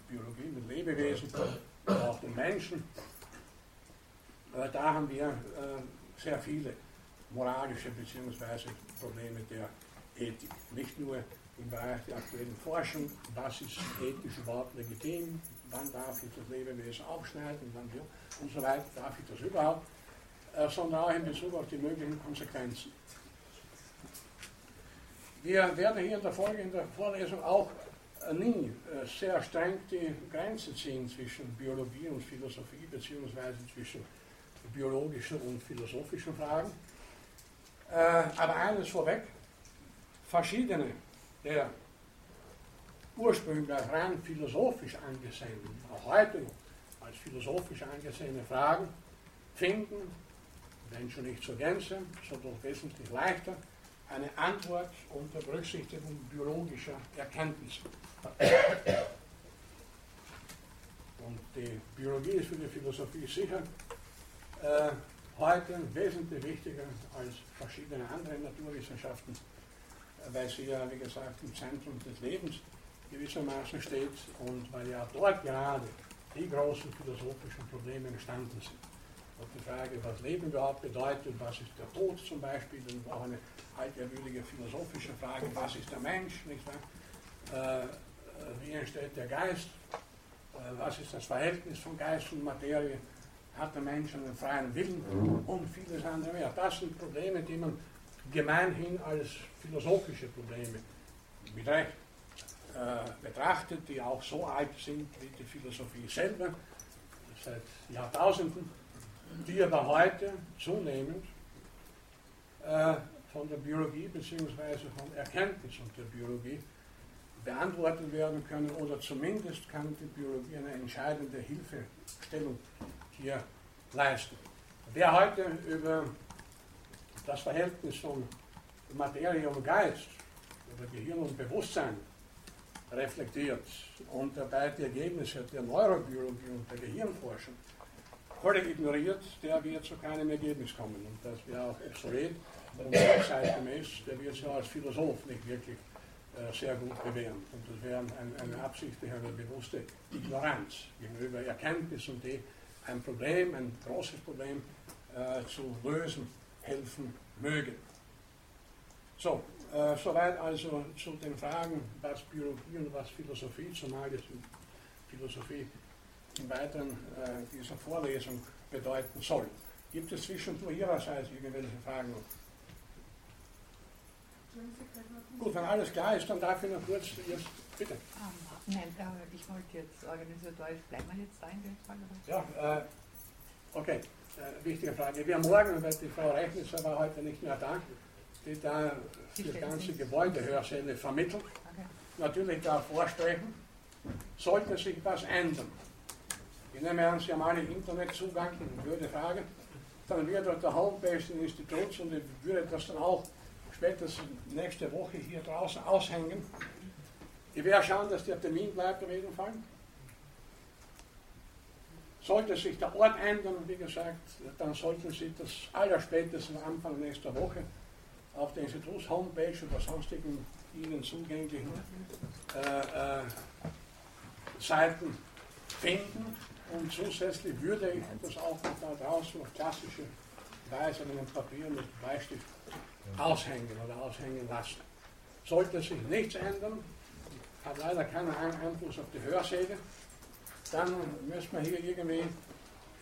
Biologie mit Lebewesen, auch den Menschen, äh, da haben wir äh, sehr viele moralische bzw. Probleme der Ethik. Nicht nur im Bereich der aktuellen Forschung, was ist ethisch überhaupt legitim, wann darf ich das Lebewesen aufschneiden, wann und so weiter, darf ich das überhaupt, äh, sondern auch in Bezug auf die möglichen Konsequenzen. Wir werden hier in der Folge in der Vorlesung auch äh, nie äh, sehr streng die Grenze ziehen zwischen Biologie und Philosophie, beziehungsweise zwischen biologischen und philosophischen Fragen. Äh, aber eines vorweg, verschiedene der ursprünglich rein philosophisch angesehenen, auch heute als philosophisch angesehene Fragen finden, wenn schon nicht zur Gänze, so doch wesentlich leichter, eine Antwort unter Berücksichtigung biologischer Erkenntnisse. Und die Biologie ist für die Philosophie sicher äh, heute wesentlich wichtiger als verschiedene andere Naturwissenschaften, weil sie ja, wie gesagt, im Zentrum des Lebens gewissermaßen steht und weil ja dort gerade die großen philosophischen Probleme entstanden sind. Und die Frage, was Leben überhaupt bedeutet, was ist der Tod zum Beispiel, und auch eine altehrwürdige philosophische Frage, was ist der Mensch, nicht wahr? Äh, wie entsteht der Geist, äh, was ist das Verhältnis von Geist und Materie, hat der Mensch einen freien Willen und vieles andere mehr. Das sind Probleme, die man gemeinhin als philosophische Probleme mit Recht äh, betrachtet, die auch so alt sind wie die Philosophie selber, seit Jahrtausenden, die aber heute zunehmend äh, von der Biologie bzw. von Erkenntnis und der Biologie beantwortet werden können oder zumindest kann die Biologie eine entscheidende Hilfestellung hier leisten. Wer heute über das Verhältnis von Materie und Geist oder Gehirn und Bewusstsein reflektiert und dabei die Ergebnisse der Neurobiologie und der Gehirnforschung völlig ignoriert, der wird zu keinem Ergebnis kommen. Und das wäre auch obsolet und zeitgemäß, der wird sich als Philosoph nicht wirklich äh, sehr gut bewähren. Und das wäre ein, eine absichtliche, eine bewusste Ignoranz gegenüber Erkenntnis und die ein Problem, ein großes Problem äh, zu lösen helfen mögen. So, äh, soweit also zu den Fragen, was Biologie und was Philosophie, zumal jetzt Philosophie im Weiteren äh, dieser Vorlesung bedeuten soll. Gibt es zwischendurch Ihrerseits irgendwelche Fragen? Gut, wenn alles klar ist, dann darf ich noch kurz jetzt, bitte. Nein, ich wollte jetzt organisatorisch, bleiben wir jetzt da in dem Fall? Ja, äh, okay, äh, wichtige Frage. Wir haben morgen, weil die Frau Rechnitzer war heute nicht mehr da, die da das ganze Gebäudehörsäle vermittelt. Okay. Natürlich da vorsprechen, sollte sich was ändern. Ich nehme an, Sie haben alle Internetzugang und würde fragen, dann wird auf der Homepage des Instituts und ich würde das dann auch spätestens nächste Woche hier draußen aushängen. Ich werde schauen, dass der Termin bleibt auf jeden Fall. Sollte sich der Ort ändern, wie gesagt, dann sollten Sie das allerspätestens Anfang nächster Woche auf der Instituts-Homepage oder sonstigen Ihnen zugänglichen äh, äh, Seiten finden. Und zusätzlich würde ich das auch noch da draußen auf klassische Weise mit einem Papier mit Bleistift aushängen oder aushängen lassen. Sollte sich nichts ändern, hat leider keinen Einfluss auf die Hörsäle, dann müssen wir hier irgendwie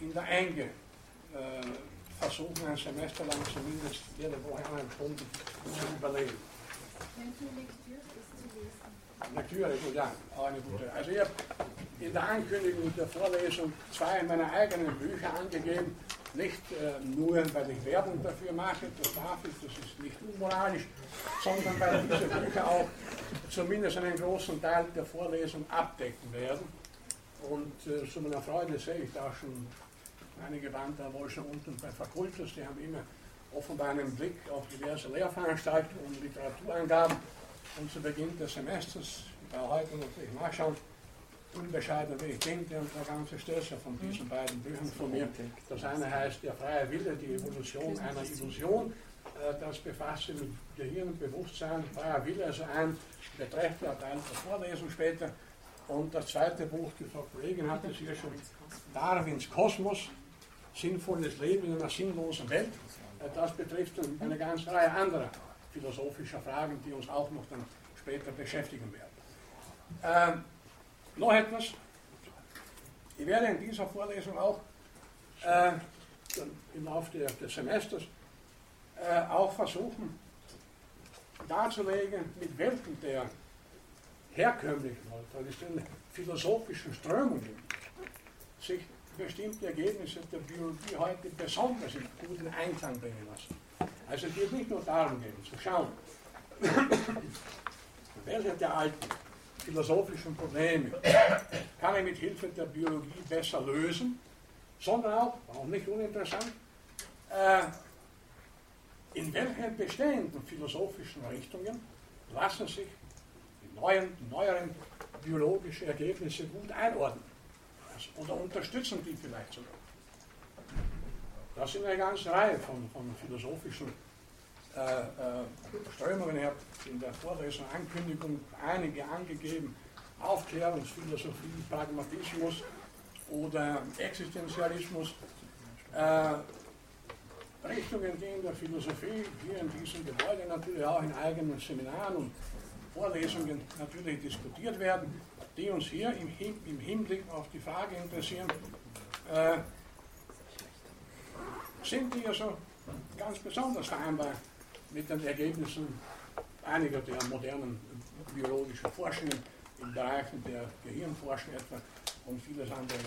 in der Enge äh, versuchen, ein Semester lang zumindest jede Woche eine Stunde zu überleben. Lektüre, ja, auch eine gute. Also ich habe in der Ankündigung der Vorlesung zwei meiner eigenen Bücher angegeben, nicht äh, nur, weil ich Werbung dafür mache, das darf ich, das ist nicht unmoralisch, sondern weil diese Bücher auch zumindest einen großen Teil der Vorlesung abdecken werden. Und äh, zu meiner Freude sehe ich da schon einige Wanderer wohl schon unten bei Fakultus, die haben immer offenbar einen Blick auf diverse Lehrveranstaltungen und Literaturangaben. Und zu Beginn des Semesters, ich werde heute natürlich nachschauen, unbescheiden wie ich bin, der ganze Stößer von diesen beiden Büchern von mir. Das eine heißt Der freie Wille, die Evolution einer Illusion. Äh, das befasst sich mit Gehirn und Bewusstsein. Freier Wille, also ein beträchtlicher Teil der Vorlesung später. Und das zweite Buch, die Frau Kollegin hat es hier schon, Darwins Kosmos, sinnvolles Leben in einer sinnlosen Welt. Äh, das betrifft eine ganze Reihe anderer philosophischer Fragen, die uns auch noch dann später beschäftigen werden. Ähm, noch etwas. Ich werde in dieser Vorlesung auch äh, im Laufe des Semesters äh, auch versuchen darzulegen, mit welchen der herkömmlichen oder traditionellen philosophischen Strömungen sich bestimmte Ergebnisse der Biologie heute besonders in guten Einklang bringen lassen. Also es geht nicht nur darum gehen, zu schauen, welche der alten philosophischen Probleme kann ich mit Hilfe der Biologie besser lösen, sondern auch, auch nicht uninteressant, äh, in welchen bestehenden philosophischen Richtungen lassen sich die neuen, die neueren biologischen Ergebnisse gut einordnen also, oder unterstützen die vielleicht sogar. Das sind eine ganze Reihe von, von philosophischen äh, Strömungen. Ich habe in der Vorlesung Ankündigung einige angegeben. Aufklärungsphilosophie, Pragmatismus oder Existenzialismus. Äh, Richtungen, die in der Philosophie hier in diesem Gebäude natürlich auch in eigenen Seminaren und Vorlesungen natürlich diskutiert werden, die uns hier im, im Hinblick auf die Frage interessieren, äh, sind die also ganz besonders vereinbar mit den Ergebnissen einiger der modernen biologischen Forschungen in Bereichen der Gehirnforschung etwa und vieles andere.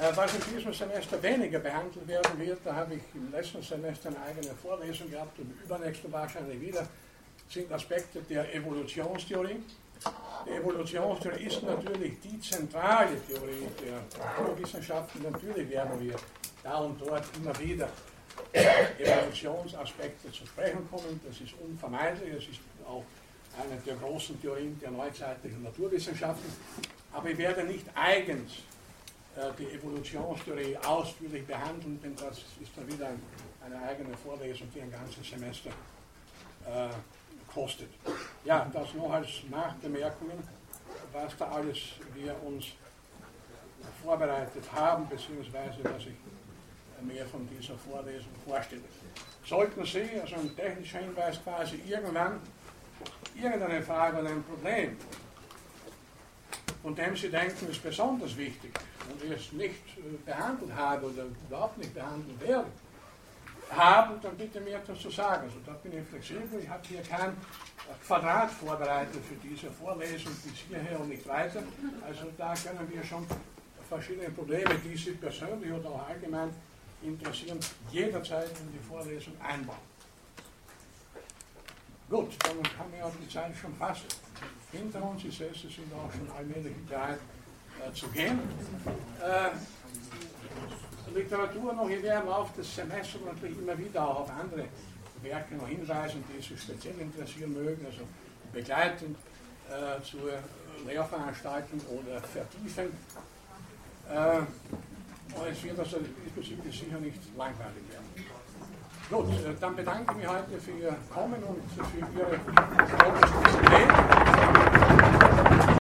Äh, was in diesem Semester weniger behandelt werden wird, da habe ich im letzten Semester eine eigene Vorlesung gehabt und übernächsten wahrscheinlich wieder, sind Aspekte der Evolutionstheorie. Die Evolutionstheorie ist natürlich die zentrale Theorie der Naturwissenschaften. Natürlich werden wir da und dort immer wieder Evolutionsaspekte zu sprechen kommen. Das ist unvermeidlich. Es ist auch eine der großen Theorien der neuzeitlichen Naturwissenschaften. Aber ich werde nicht eigens äh, die Evolutionstheorie ausführlich behandeln, denn das ist dann wieder eine eigene Vorlesung, die ein ganzes Semester äh, kostet. Ja, das noch als Nachbemerkungen, was da alles wir uns vorbereitet haben, beziehungsweise was ich mehr von dieser Vorlesung vorstelle. Sollten Sie, also ein technischer Hinweis quasi, irgendwann irgendeine Frage oder ein Problem, von dem Sie denken, ist besonders wichtig und ich es nicht behandelt habe oder überhaupt nicht behandelt werde, haben, dann bitte mir etwas zu sagen. Also da bin ich flexibel. Ich habe hier kein Quadrat vorbereitet für diese Vorlesung bis hierher und nicht weiter. Also da können wir schon verschiedene Probleme, die Sie persönlich oder auch allgemein interessieren, jederzeit in die Vorlesung einbauen. Gut, dann haben wir auch die Zeit schon fast hinter uns. Ich sehe, Sie sind auch schon allmählich bereit äh, zu gehen. Äh, Literatur noch, ich werde im Laufe des Semesters natürlich immer wieder auch auf andere Werke noch hinweisen, die Sie speziell interessieren mögen, also begleitend äh, zur Lehrveranstaltung oder vertiefend. Äh, und es wird also diesbezüglich sicher nicht langweilig werden. Gut, äh, dann bedanke ich mich heute für Ihr Kommen und für Ihre Aufmerksamkeit.